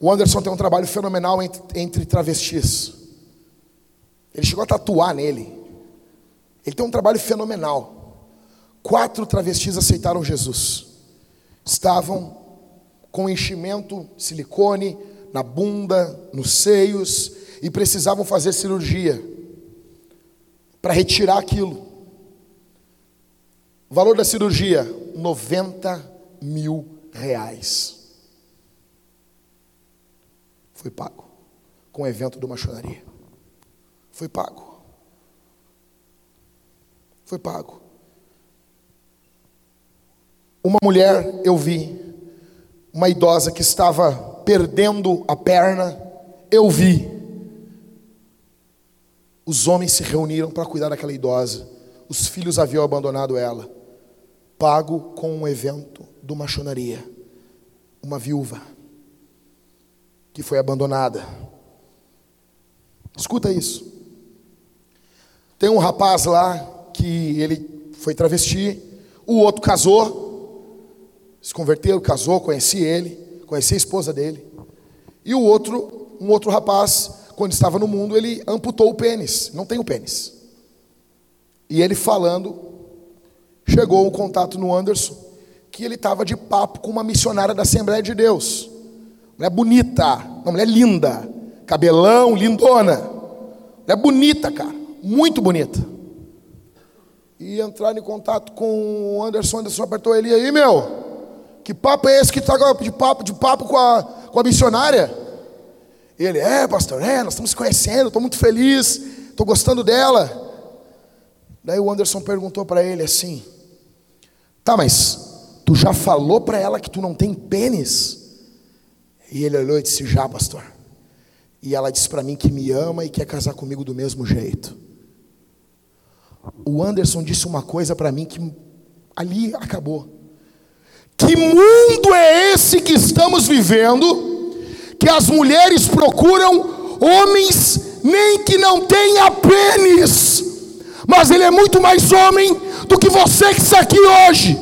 A: O Anderson tem um trabalho fenomenal entre, entre travestis. Ele chegou a tatuar nele. Ele tem um trabalho fenomenal. Quatro travestis aceitaram Jesus. Estavam com enchimento, silicone, na bunda, nos seios, e precisavam fazer cirurgia para retirar aquilo. O valor da cirurgia, 90 mil reais. Foi pago com o evento do machonaria. Foi pago. Foi pago. Uma mulher eu vi, uma idosa que estava perdendo a perna, eu vi. Os homens se reuniram para cuidar daquela idosa. Os filhos haviam abandonado ela. Pago com um evento do machonaria. Uma viúva. que foi abandonada. Escuta isso. Tem um rapaz lá que ele foi travesti, o outro casou, se converteu, casou, conheci ele, conheci a esposa dele. E o outro, um outro rapaz, quando estava no mundo, ele amputou o pênis, não tem o pênis. E ele falando, chegou um contato no Anderson, que ele estava de papo com uma missionária da Assembleia de Deus. Mulher bonita, uma mulher linda, cabelão, lindona. Mulher bonita, cara, muito bonita. E entraram em contato com o Anderson, Anderson apertou ele, aí, meu? Que papo é esse que está de papo, de papo com a, com a missionária? Ele, é, pastor, é, nós estamos conhecendo, estou muito feliz, estou gostando dela. Daí o Anderson perguntou para ele assim: Tá, mas tu já falou para ela que tu não tem pênis? E ele olhou e disse: Já, pastor. E ela disse para mim que me ama e quer casar comigo do mesmo jeito. O Anderson disse uma coisa para mim que ali acabou. Que mundo é esse que estamos vivendo? Que as mulheres procuram homens nem que não tenha pênis mas ele é muito mais homem do que você que está aqui hoje.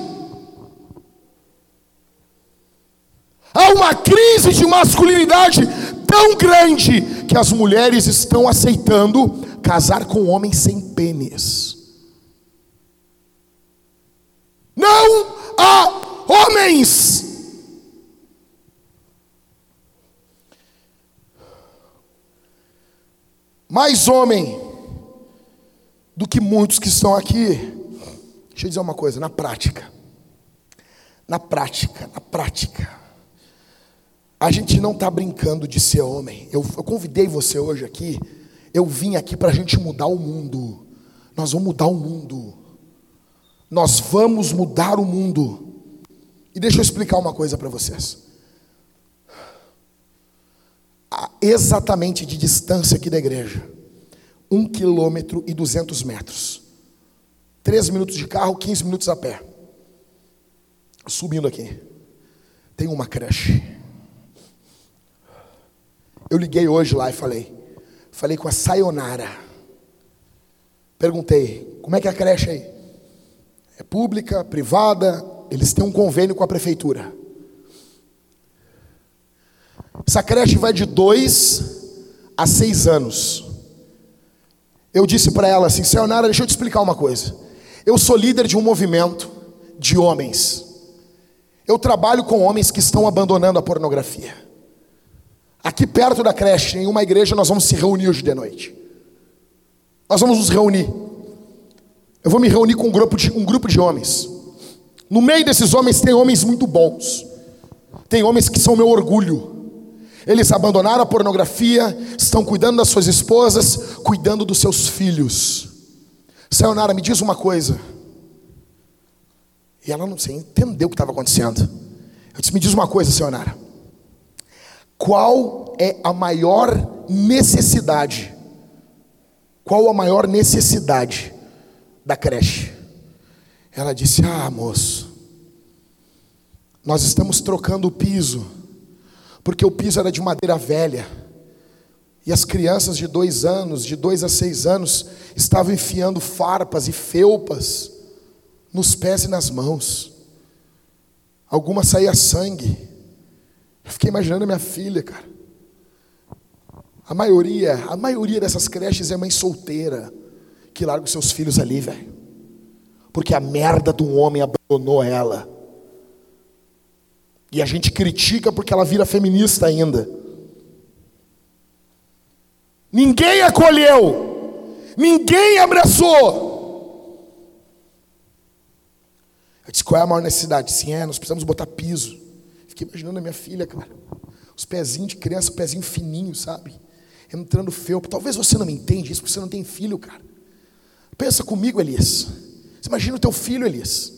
A: Há uma crise de masculinidade tão grande que as mulheres estão aceitando casar com homens sem pênis. Não há homens. Mais homem do que muitos que estão aqui. Deixa eu dizer uma coisa, na prática. Na prática, na prática. A gente não está brincando de ser homem. Eu, eu, convidei você hoje aqui. Eu vim aqui para a gente mudar o mundo. Nós vamos mudar o mundo. Nós vamos mudar o mundo. E deixa eu explicar uma coisa para vocês. Exatamente de distância aqui da igreja um quilômetro e duzentos metros. Três minutos de carro, 15 minutos a pé. Subindo aqui. Tem uma creche. Eu liguei hoje lá e falei. Falei com a Sayonara. Perguntei, como é que é a creche aí? É pública, privada? Eles têm um convênio com a prefeitura. Essa creche vai de dois a seis anos. Eu disse para ela assim: Sayonara, deixa eu te explicar uma coisa. Eu sou líder de um movimento de homens. Eu trabalho com homens que estão abandonando a pornografia. Aqui perto da creche, em uma igreja, nós vamos se reunir hoje de noite. Nós vamos nos reunir. Eu vou me reunir com um grupo de, um grupo de homens. No meio desses homens tem homens muito bons. Tem homens que são meu orgulho. Eles abandonaram a pornografia, estão cuidando das suas esposas, cuidando dos seus filhos. Sayonara, me diz uma coisa. E ela não sei, entendeu o que estava acontecendo. Eu disse: Me diz uma coisa, Sayonara. Qual é a maior necessidade? Qual a maior necessidade da creche? Ela disse: Ah, moço, nós estamos trocando o piso porque o piso era de madeira velha. E as crianças de dois anos, de dois a seis anos, estavam enfiando farpas e felpas nos pés e nas mãos. Algumas saía sangue. Eu fiquei imaginando a minha filha, cara. A maioria, a maioria dessas creches é mãe solteira que larga os seus filhos ali, velho. Porque a merda de um homem abandonou ela. E a gente critica porque ela vira feminista ainda. Ninguém acolheu, ninguém abraçou. Eu disse: qual é a maior necessidade? Sim, é, nós precisamos botar piso. Fiquei imaginando a minha filha, cara. Os pezinhos de criança, pezinho fininho, sabe? Entrando felpo. Talvez você não me entende isso porque você não tem filho, cara. Pensa comigo, Elias. Você imagina o teu filho, Elias.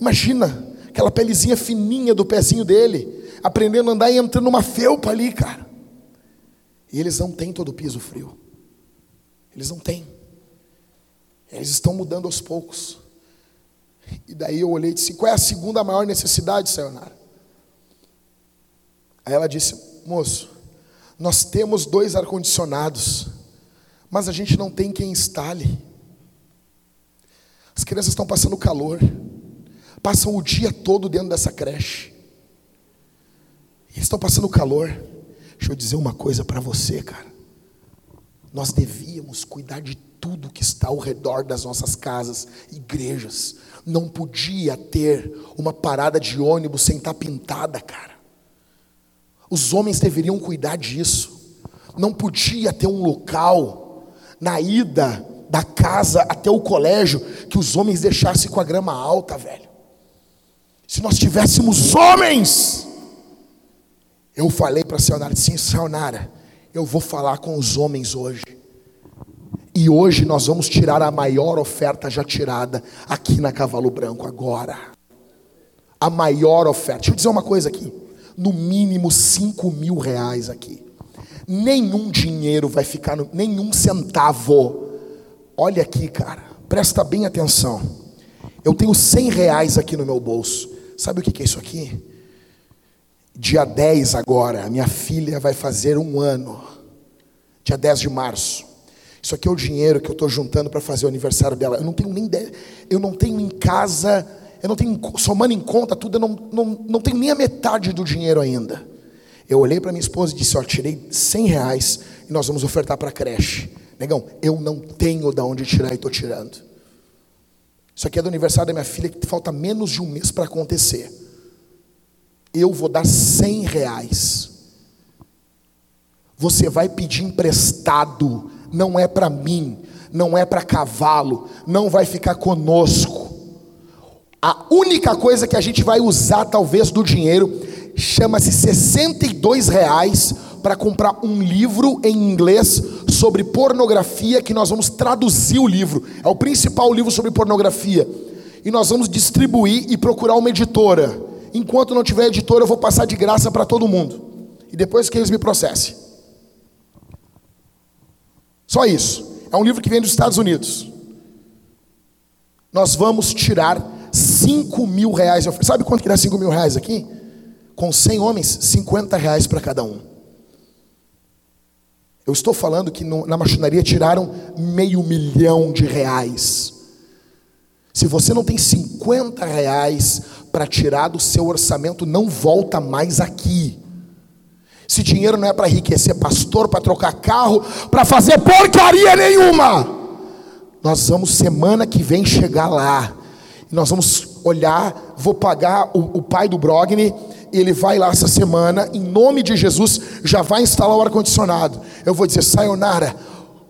A: Imagina aquela pelezinha fininha do pezinho dele, aprendendo a andar e entrando numa felpa ali, cara. E eles não têm todo o piso frio. Eles não têm. Eles estão mudando aos poucos. E daí eu olhei e disse: qual é a segunda maior necessidade, Sayonara? Aí ela disse: moço, nós temos dois ar-condicionados, mas a gente não tem quem instale. As crianças estão passando calor, passam o dia todo dentro dessa creche. Eles estão passando calor. Deixa eu dizer uma coisa para você, cara. Nós devíamos cuidar de tudo que está ao redor das nossas casas, igrejas. Não podia ter uma parada de ônibus sem estar pintada, cara. Os homens deveriam cuidar disso. Não podia ter um local na ida da casa até o colégio que os homens deixassem com a grama alta, velho. Se nós tivéssemos homens, eu falei para a Sayonara, sim, Sayonara, eu vou falar com os homens hoje. E hoje nós vamos tirar a maior oferta já tirada aqui na Cavalo Branco, agora. A maior oferta. Deixa eu dizer uma coisa aqui. No mínimo 5 mil reais aqui. Nenhum dinheiro vai ficar, no, nenhum centavo. Olha aqui, cara. Presta bem atenção. Eu tenho 100 reais aqui no meu bolso. Sabe o que é isso aqui? Dia 10 agora, minha filha vai fazer um ano. Dia 10 de março. Isso aqui é o dinheiro que eu estou juntando para fazer o aniversário dela. Eu não tenho nem eu não tenho em casa, eu não tenho somando em conta tudo, eu não, não, não tenho nem a metade do dinheiro ainda. Eu olhei para minha esposa e disse: Ó, tirei 100 reais e nós vamos ofertar para a creche. Negão, eu não tenho de onde tirar e estou tirando. Isso aqui é do aniversário da minha filha que falta menos de um mês para acontecer eu vou dar cem reais. Você vai pedir emprestado, não é para mim, não é para cavalo, não vai ficar conosco. A única coisa que a gente vai usar, talvez, do dinheiro, chama-se 62 reais para comprar um livro em inglês sobre pornografia, que nós vamos traduzir o livro. É o principal livro sobre pornografia. E nós vamos distribuir e procurar uma editora enquanto não tiver editor, eu vou passar de graça para todo mundo. E depois que eles me processem. Só isso. É um livro que vem dos Estados Unidos. Nós vamos tirar 5 mil reais. Sabe quanto que dá 5 mil reais aqui? Com 100 homens, 50 reais para cada um. Eu estou falando que no, na machonaria tiraram meio milhão de reais. Se você não tem 50 reais para tirar do seu orçamento, não volta mais aqui. Esse dinheiro não é para enriquecer pastor, para trocar carro, para fazer porcaria nenhuma. Nós vamos semana que vem chegar lá. E nós vamos olhar, vou pagar o, o pai do Brogni, ele vai lá essa semana, em nome de Jesus, já vai instalar o ar-condicionado. Eu vou dizer, Sayonara,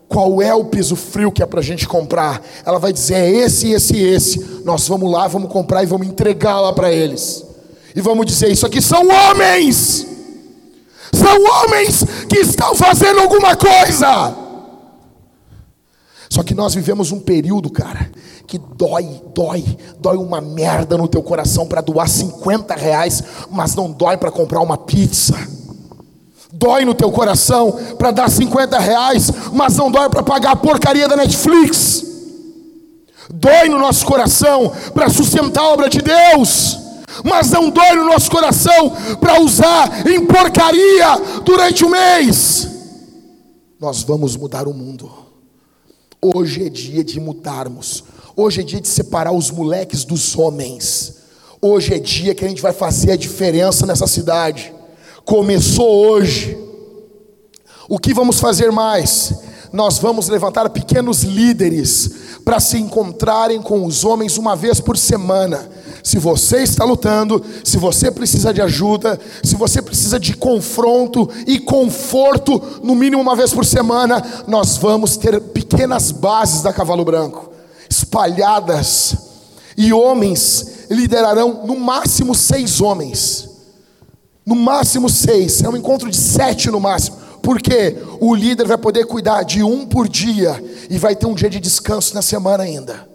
A: qual é o piso frio que é para a gente comprar. Ela vai dizer: é esse, esse, esse. Nós vamos lá, vamos comprar e vamos entregar lá para eles. E vamos dizer: isso aqui são homens. São homens que estão fazendo alguma coisa. Só que nós vivemos um período, cara, que dói, dói, dói uma merda no teu coração para doar 50 reais, mas não dói para comprar uma pizza dói no teu coração para dar 50 reais, mas não dói para pagar a porcaria da Netflix. Dói no nosso coração para sustentar a obra de Deus, mas não dói no nosso coração para usar em porcaria durante o mês. Nós vamos mudar o mundo. Hoje é dia de mudarmos. Hoje é dia de separar os moleques dos homens. Hoje é dia que a gente vai fazer a diferença nessa cidade começou hoje. O que vamos fazer mais? Nós vamos levantar pequenos líderes para se encontrarem com os homens uma vez por semana. Se você está lutando, se você precisa de ajuda, se você precisa de confronto e conforto, no mínimo uma vez por semana, nós vamos ter pequenas bases da Cavalo Branco, espalhadas, e homens liderarão no máximo seis homens no máximo seis, é um encontro de sete no máximo. Porque o líder vai poder cuidar de um por dia e vai ter um dia de descanso na semana ainda.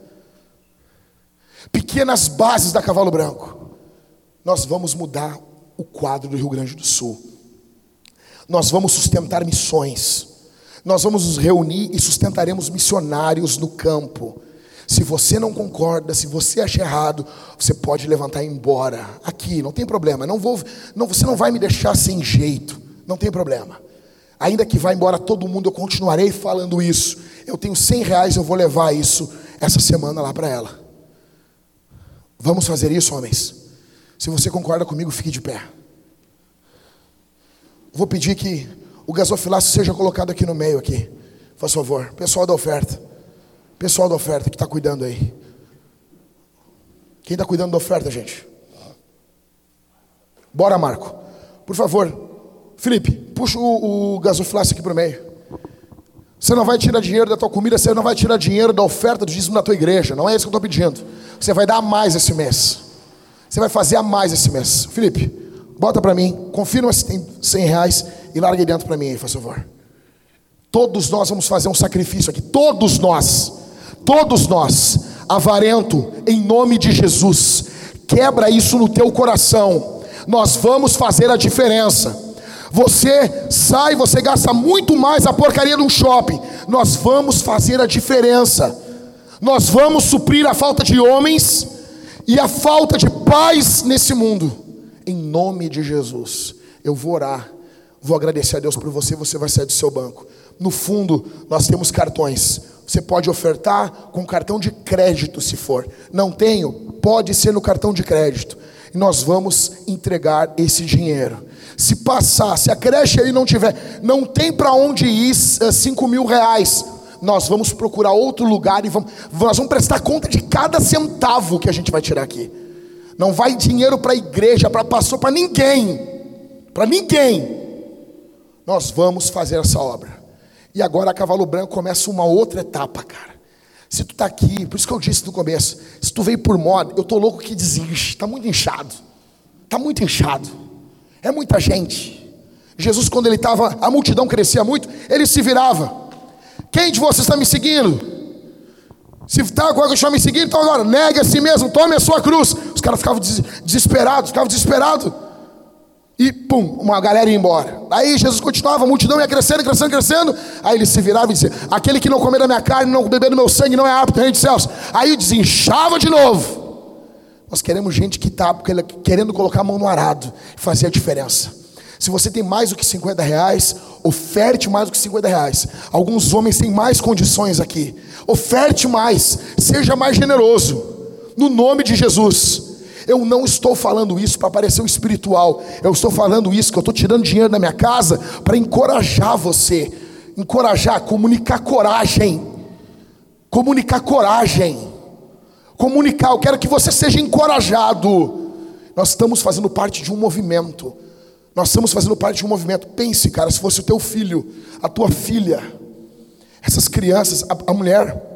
A: Pequenas bases da Cavalo Branco. Nós vamos mudar o quadro do Rio Grande do Sul. Nós vamos sustentar missões. Nós vamos nos reunir e sustentaremos missionários no campo. Se você não concorda, se você acha errado, você pode levantar e ir embora. Aqui, não tem problema. Não vou, não, você não vai me deixar sem jeito. Não tem problema. Ainda que vá embora todo mundo, eu continuarei falando isso. Eu tenho 100 reais, eu vou levar isso essa semana lá para ela. Vamos fazer isso, homens? Se você concorda comigo, fique de pé. Vou pedir que o gasofilácio seja colocado aqui no meio aqui. Por favor, pessoal da oferta. Pessoal da oferta que está cuidando aí. Quem está cuidando da oferta, gente? Bora, Marco. Por favor, Felipe, puxa o, o aqui para o meio. Você não vai tirar dinheiro da tua comida, você não vai tirar dinheiro da oferta do dízimo da tua igreja. Não é isso que eu estou pedindo. Você vai dar a mais esse mês. Você vai fazer a mais esse mês. Felipe, bota para mim, confirma se tem 100 reais e larga aí dentro para mim, aí, por favor. Todos nós vamos fazer um sacrifício aqui. Todos nós. Todos nós. Avarento, em nome de Jesus. Quebra isso no teu coração. Nós vamos fazer a diferença. Você sai, você gasta muito mais a porcaria de um shopping. Nós vamos fazer a diferença. Nós vamos suprir a falta de homens e a falta de paz nesse mundo. Em nome de Jesus. Eu vou orar. Vou agradecer a Deus por você, você vai sair do seu banco. No fundo, nós temos cartões. Você pode ofertar com cartão de crédito, se for. Não tenho? Pode ser no cartão de crédito. E nós vamos entregar esse dinheiro. Se passar, se a creche aí não tiver, não tem para onde ir 5 eh, mil reais, nós vamos procurar outro lugar e vamos, nós vamos prestar conta de cada centavo que a gente vai tirar aqui. Não vai dinheiro para a igreja, para pastor, para ninguém. Para ninguém. Nós vamos fazer essa obra. E agora a Cavalo Branco começa uma outra etapa, cara. Se tu está aqui, por isso que eu disse no começo, se tu veio por moda, eu tô louco que desinche, está muito inchado. Está muito inchado. É muita gente. Jesus, quando ele estava, a multidão crescia muito, ele se virava. Quem de vocês está me seguindo? Se está agora está me seguindo, então agora, negue a si mesmo, tome a sua cruz. Os caras ficavam desesperados, ficavam desesperados. E pum, uma galera ia embora. Aí Jesus continuava, a multidão ia crescendo, crescendo, crescendo. Aí ele se virava e dizia: Aquele que não comer da minha carne, não beber do meu sangue, não é apto ao reino dos céus. Aí desinchava de novo. Nós queremos gente que está querendo colocar a mão no arado e fazer a diferença. Se você tem mais do que 50 reais, oferte mais do que 50 reais. Alguns homens têm mais condições aqui. Oferte mais, seja mais generoso. No nome de Jesus. Eu não estou falando isso para parecer um espiritual. Eu estou falando isso que eu estou tirando dinheiro da minha casa para encorajar você. Encorajar, comunicar coragem. Comunicar coragem comunicar, eu quero que você seja encorajado. Nós estamos fazendo parte de um movimento. Nós estamos fazendo parte de um movimento. Pense, cara, se fosse o teu filho, a tua filha, essas crianças, a, a mulher,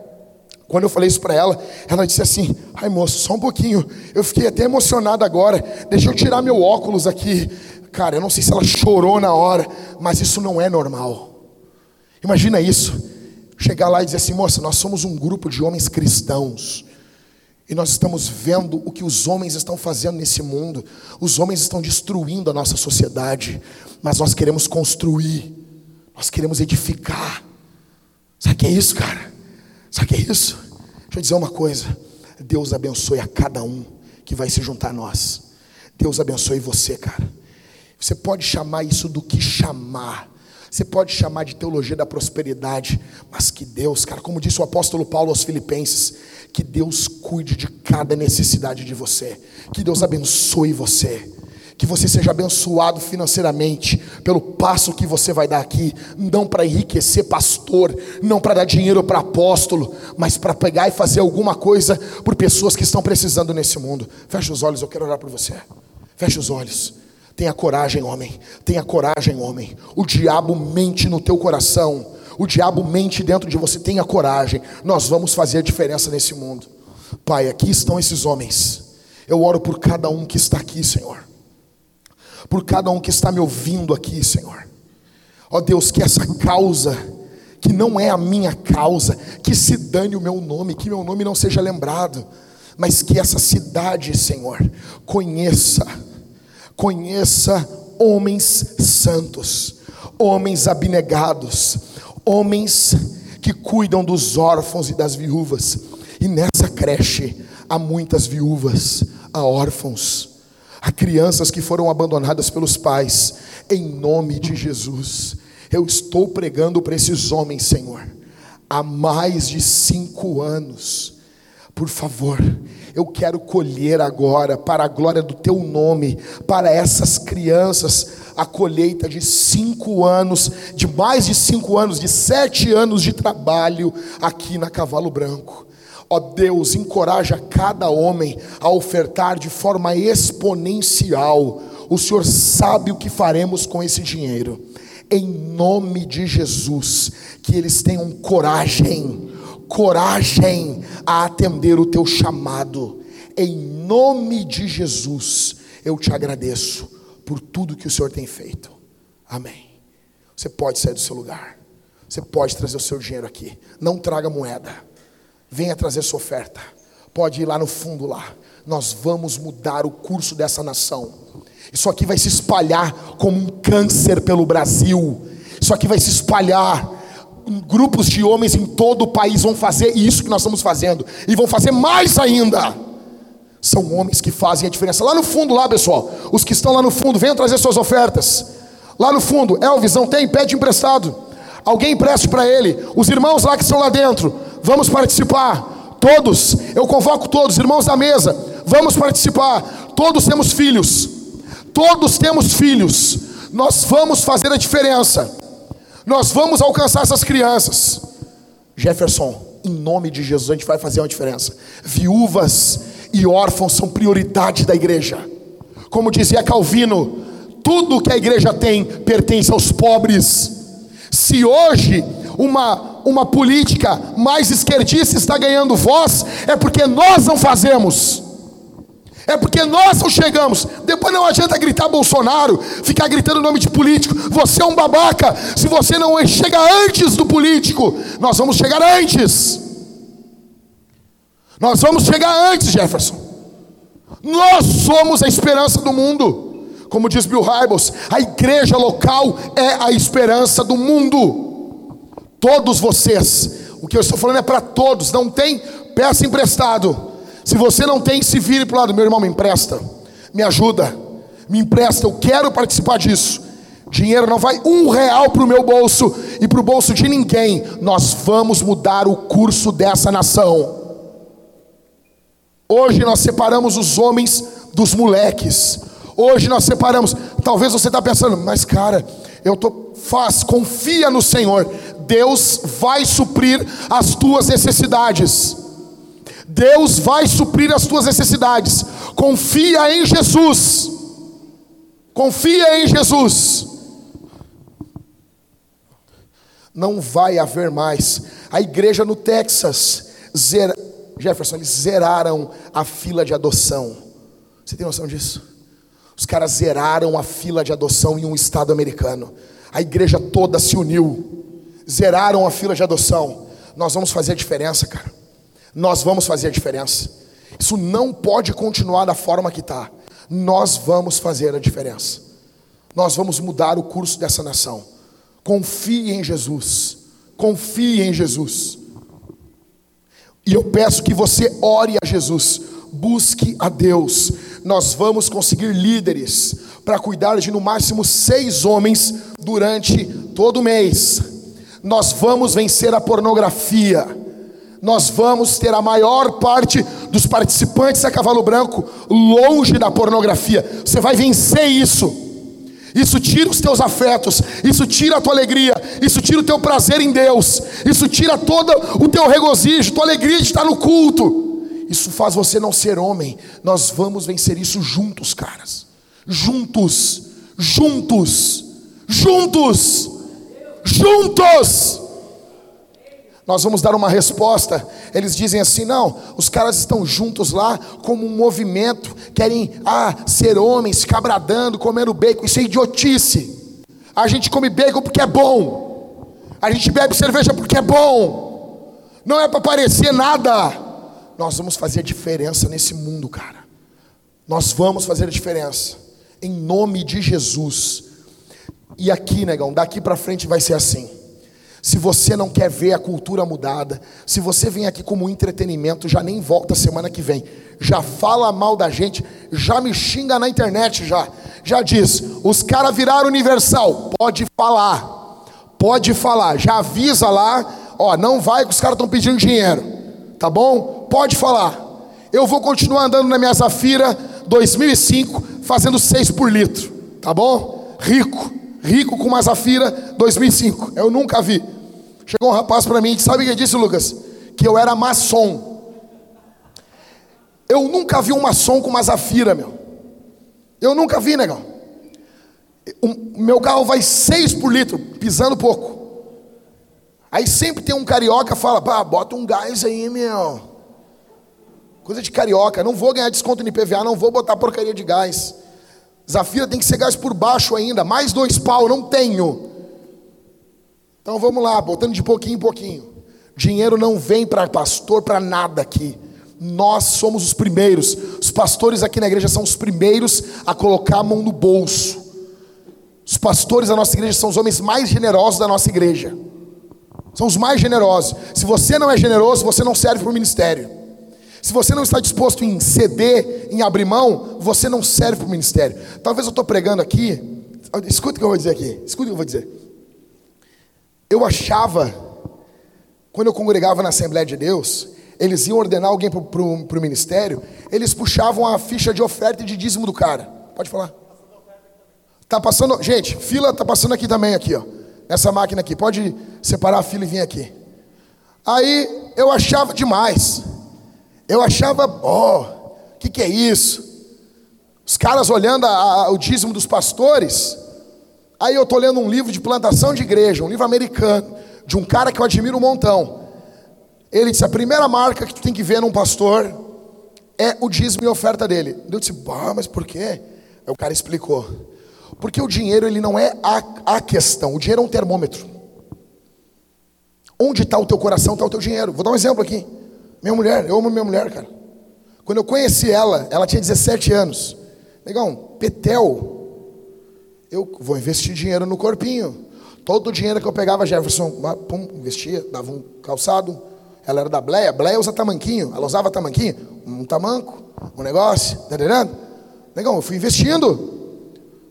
A: quando eu falei isso para ela, ela disse assim: Ai moço, só um pouquinho. Eu fiquei até emocionado agora. Deixa eu tirar meu óculos aqui. Cara, eu não sei se ela chorou na hora, mas isso não é normal. Imagina isso. Chegar lá e dizer assim, moça, nós somos um grupo de homens cristãos. E nós estamos vendo o que os homens estão fazendo nesse mundo. Os homens estão destruindo a nossa sociedade, mas nós queremos construir, nós queremos edificar. Sabe o que é isso, cara? Sabe o que é isso? Deixa eu dizer uma coisa. Deus abençoe a cada um que vai se juntar a nós. Deus abençoe você, cara. Você pode chamar isso do que chamar. Você pode chamar de teologia da prosperidade, mas que Deus, cara, como disse o apóstolo Paulo aos Filipenses, que Deus cuide de cada necessidade de você. Que Deus abençoe você. Que você seja abençoado financeiramente pelo passo que você vai dar aqui, não para enriquecer pastor, não para dar dinheiro para apóstolo, mas para pegar e fazer alguma coisa por pessoas que estão precisando nesse mundo. Feche os olhos, eu quero orar por você. Feche os olhos. Tenha coragem, homem. Tenha coragem, homem. O diabo mente no teu coração o diabo mente dentro de você, tenha coragem. Nós vamos fazer a diferença nesse mundo. Pai, aqui estão esses homens. Eu oro por cada um que está aqui, Senhor. Por cada um que está me ouvindo aqui, Senhor. Ó Deus, que essa causa, que não é a minha causa, que se dane o meu nome, que meu nome não seja lembrado, mas que essa cidade, Senhor, conheça, conheça homens santos, homens abnegados, homens que cuidam dos órfãos e das viúvas. E nessa creche há muitas viúvas, há órfãos, há crianças que foram abandonadas pelos pais. em nome de Jesus. Eu estou pregando para esses homens, Senhor, há mais de cinco anos. Por favor, eu quero colher agora, para a glória do teu nome, para essas crianças, a colheita de cinco anos, de mais de cinco anos, de sete anos de trabalho aqui na Cavalo Branco. Ó Deus, encoraja cada homem a ofertar de forma exponencial. O Senhor sabe o que faremos com esse dinheiro. Em nome de Jesus, que eles tenham coragem coragem a atender o teu chamado. Em nome de Jesus, eu te agradeço por tudo que o Senhor tem feito. Amém. Você pode sair do seu lugar. Você pode trazer o seu dinheiro aqui. Não traga moeda. Venha trazer sua oferta. Pode ir lá no fundo lá. Nós vamos mudar o curso dessa nação. Isso aqui vai se espalhar como um câncer pelo Brasil. Isso aqui vai se espalhar grupos de homens em todo o país vão fazer isso que nós estamos fazendo, e vão fazer mais ainda. São homens que fazem a diferença. Lá no fundo, lá pessoal, os que estão lá no fundo, venham trazer suas ofertas. Lá no fundo, Elvis, não tem? Pede emprestado. Alguém empreste para ele. Os irmãos lá que estão lá dentro, vamos participar. Todos, eu convoco todos, irmãos da mesa, vamos participar. Todos temos filhos. Todos temos filhos. Nós vamos fazer a diferença. Nós vamos alcançar essas crianças. Jefferson, em nome de Jesus, a gente vai fazer uma diferença. Viúvas e órfãos são prioridade da igreja. Como dizia Calvino, tudo que a igreja tem pertence aos pobres. Se hoje uma, uma política mais esquerdista está ganhando voz, é porque nós não fazemos. É porque nós não chegamos. Depois não adianta gritar Bolsonaro, ficar gritando o nome de político. Você é um babaca. Se você não chega antes do político, nós vamos chegar antes. Nós vamos chegar antes, Jefferson. Nós somos a esperança do mundo. Como diz Bill Hybels, a igreja local é a esperança do mundo. Todos vocês, o que eu estou falando é para todos, não tem peça emprestado. Se você não tem, se vire para o lado, meu irmão, me empresta, me ajuda, me empresta, eu quero participar disso. Dinheiro não vai um real para o meu bolso e para o bolso de ninguém. Nós vamos mudar o curso dessa nação. Hoje nós separamos os homens dos moleques. Hoje nós separamos. Talvez você está pensando, mas cara, eu tô faz, confia no Senhor. Deus vai suprir as tuas necessidades. Deus vai suprir as tuas necessidades. Confia em Jesus. Confia em Jesus. Não vai haver mais. A igreja no Texas, zer... Jefferson, eles zeraram a fila de adoção. Você tem noção disso? Os caras zeraram a fila de adoção em um estado americano. A igreja toda se uniu. Zeraram a fila de adoção. Nós vamos fazer a diferença, cara nós vamos fazer a diferença. Isso não pode continuar da forma que está. Nós vamos fazer a diferença. Nós vamos mudar o curso dessa nação. Confie em Jesus. Confie em Jesus. E eu peço que você ore a Jesus. Busque a Deus. Nós vamos conseguir líderes para cuidar de no máximo seis homens durante todo o mês. Nós vamos vencer a pornografia nós vamos ter a maior parte dos participantes a cavalo branco longe da pornografia. Você vai vencer isso. Isso tira os teus afetos, isso tira a tua alegria, isso tira o teu prazer em Deus, isso tira todo o teu regozijo, tua alegria de estar no culto. Isso faz você não ser homem. Nós vamos vencer isso juntos, caras. Juntos, juntos, juntos, juntos nós vamos dar uma resposta. Eles dizem assim: não, os caras estão juntos lá como um movimento, querem ah, ser homens, ficar bradando, comendo bacon. Isso é idiotice. A gente come bacon porque é bom, a gente bebe cerveja porque é bom, não é para parecer nada. Nós vamos fazer a diferença nesse mundo, cara. Nós vamos fazer a diferença, em nome de Jesus. E aqui, negão, daqui para frente vai ser assim. Se você não quer ver a cultura mudada, se você vem aqui como entretenimento, já nem volta semana que vem. Já fala mal da gente, já me xinga na internet já. já diz: os caras viraram universal. Pode falar, pode falar. Já avisa lá, ó, não vai que os caras estão pedindo dinheiro, tá bom? Pode falar. Eu vou continuar andando na minha Zafira 2005, fazendo 6 por litro, tá bom? Rico, rico com uma Zafira 2005. Eu nunca vi. Chegou um rapaz para mim Sabe o que disse, Lucas? Que eu era maçom. Eu nunca vi um maçom com uma Zafira, meu. Eu nunca vi, negão. O meu carro vai 6 por litro, pisando pouco. Aí sempre tem um carioca fala, pá, bota um gás aí, meu. Coisa de carioca, não vou ganhar desconto no IPVA, não vou botar porcaria de gás. Zafira tem que ser gás por baixo ainda, mais dois pau, não tenho. Então vamos lá, botando de pouquinho em pouquinho. Dinheiro não vem para pastor, para nada aqui. Nós somos os primeiros. Os pastores aqui na igreja são os primeiros a colocar a mão no bolso. Os pastores da nossa igreja são os homens mais generosos da nossa igreja. São os mais generosos. Se você não é generoso, você não serve para o ministério. Se você não está disposto em ceder, em abrir mão, você não serve para o ministério. Talvez eu estou pregando aqui. Escuta o que eu vou dizer aqui. Escuta o que eu vou dizer. Eu achava, quando eu congregava na Assembleia de Deus, eles iam ordenar alguém para o ministério, eles puxavam a ficha de oferta e de dízimo do cara. Pode falar. Tá passando, gente, fila tá passando aqui também aqui, ó. Nessa máquina aqui. Pode separar a fila e vir aqui. Aí eu achava demais. Eu achava, ó, oh, o que, que é isso? Os caras olhando a, a, o dízimo dos pastores. Aí eu tô lendo um livro de plantação de igreja, um livro americano, de um cara que eu admiro um montão. Ele disse: a primeira marca que tu tem que ver num pastor é o dízimo e oferta dele. Eu disse: bah, mas por quê? Aí o cara explicou. Porque o dinheiro ele não é a, a questão, o dinheiro é um termômetro. Onde está o teu coração, está o teu dinheiro. Vou dar um exemplo aqui. Minha mulher, eu amo minha mulher, cara. Quando eu conheci ela, ela tinha 17 anos. Negão, Petel, eu vou investir dinheiro no corpinho. Todo o dinheiro que eu pegava, Jefferson, pum, investia, dava um calçado, ela era da Bleia, Bleia usa tamanquinho, ela usava tamanquinho, um tamanco, um negócio, tá? Negão, eu fui investindo.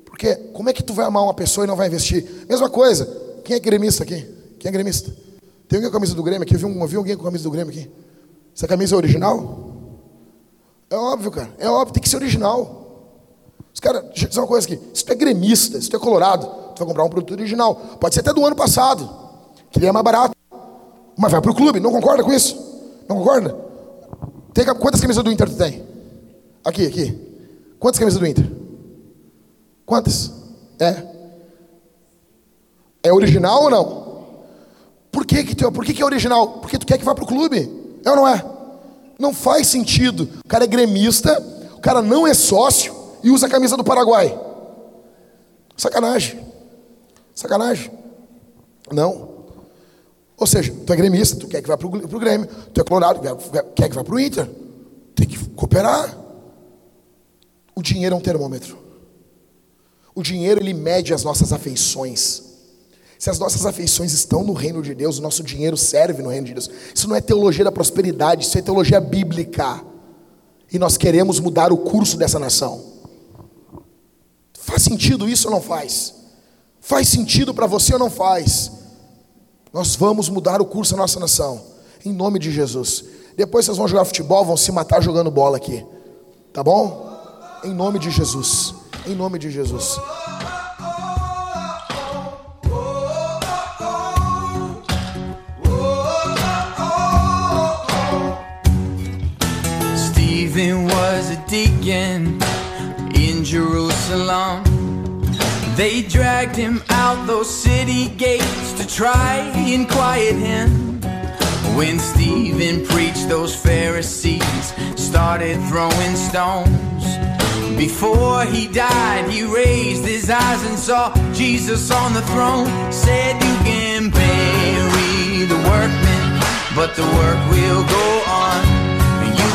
A: Porque como é que tu vai amar uma pessoa e não vai investir? Mesma coisa, quem é gremista aqui? Quem é gremista? Tem alguém com a camisa do Grêmio aqui? Eu vi, eu vi alguém com a camisa do Grêmio aqui? Essa camisa é original? É óbvio, cara. É óbvio, tem que ser original. Os caras, deixa eu dizer uma coisa aqui. Se tu é gremista, se tu é colorado, tu vai comprar um produto original. Pode ser até do ano passado, que é mais barato. Mas vai para o clube, não concorda com isso? Não concorda? Tem, quantas camisas do Inter tu tem? Aqui, aqui. Quantas camisas do Inter? Quantas? É. É original ou não? Por que, que, tu, por que, que é original? Porque tu quer que vá para o clube. É ou não é? Não faz sentido. O cara é gremista, o cara não é sócio e usa a camisa do Paraguai. Sacanagem. Sacanagem. Não. Ou seja, tu é gremista, tu quer que vá para o Grêmio, tu é colorado, quer que vá para o Inter. Tem que cooperar. O dinheiro é um termômetro. O dinheiro ele mede as nossas afeições. Se as nossas afeições estão no reino de Deus, o nosso dinheiro serve no reino de Deus. Isso não é teologia da prosperidade, isso é teologia bíblica. E nós queremos mudar o curso dessa nação. Faz sentido isso ou não faz? Faz sentido para você ou não faz? Nós vamos mudar o curso da nossa nação. Em nome de Jesus. Depois vocês vão jogar futebol, vão se matar jogando bola aqui. Tá bom? Em nome de Jesus. Em nome de Jesus. Stephen was a deacon in Jerusalem. They dragged him out those city gates to try and quiet him. When Stephen preached, those Pharisees started throwing stones. Before he died, he raised his eyes and saw Jesus on the throne. Said, You can bury the workmen, but the work will go on.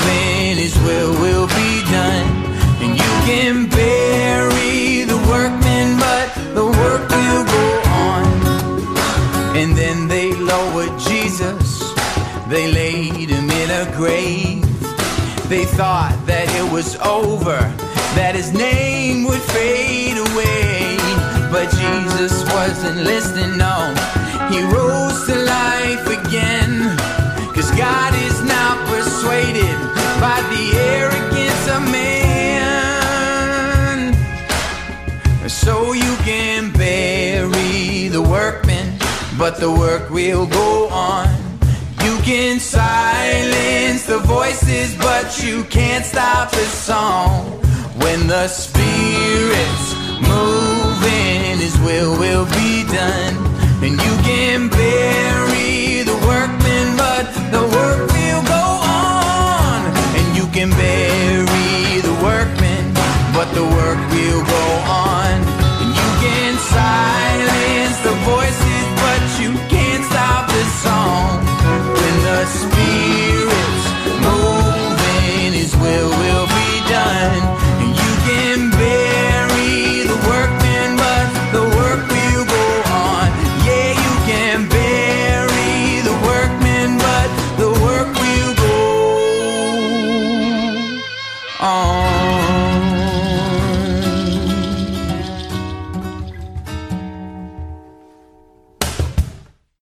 B: moving, His will will be done. And you can bury the workmen, but the work will go on. And then they lowered Jesus, they laid him in a grave. They thought that it was over, that his name would fade away. But Jesus wasn't listening, no. He rose to life again. God is not persuaded by the arrogance of man. So you can bury the workmen, but the work will go on. You can silence the voices, but you can't stop the song. When the Spirit's moving, His will will be done. And you can bury but the work will go on. And you can bury the workmen, but the work will go on.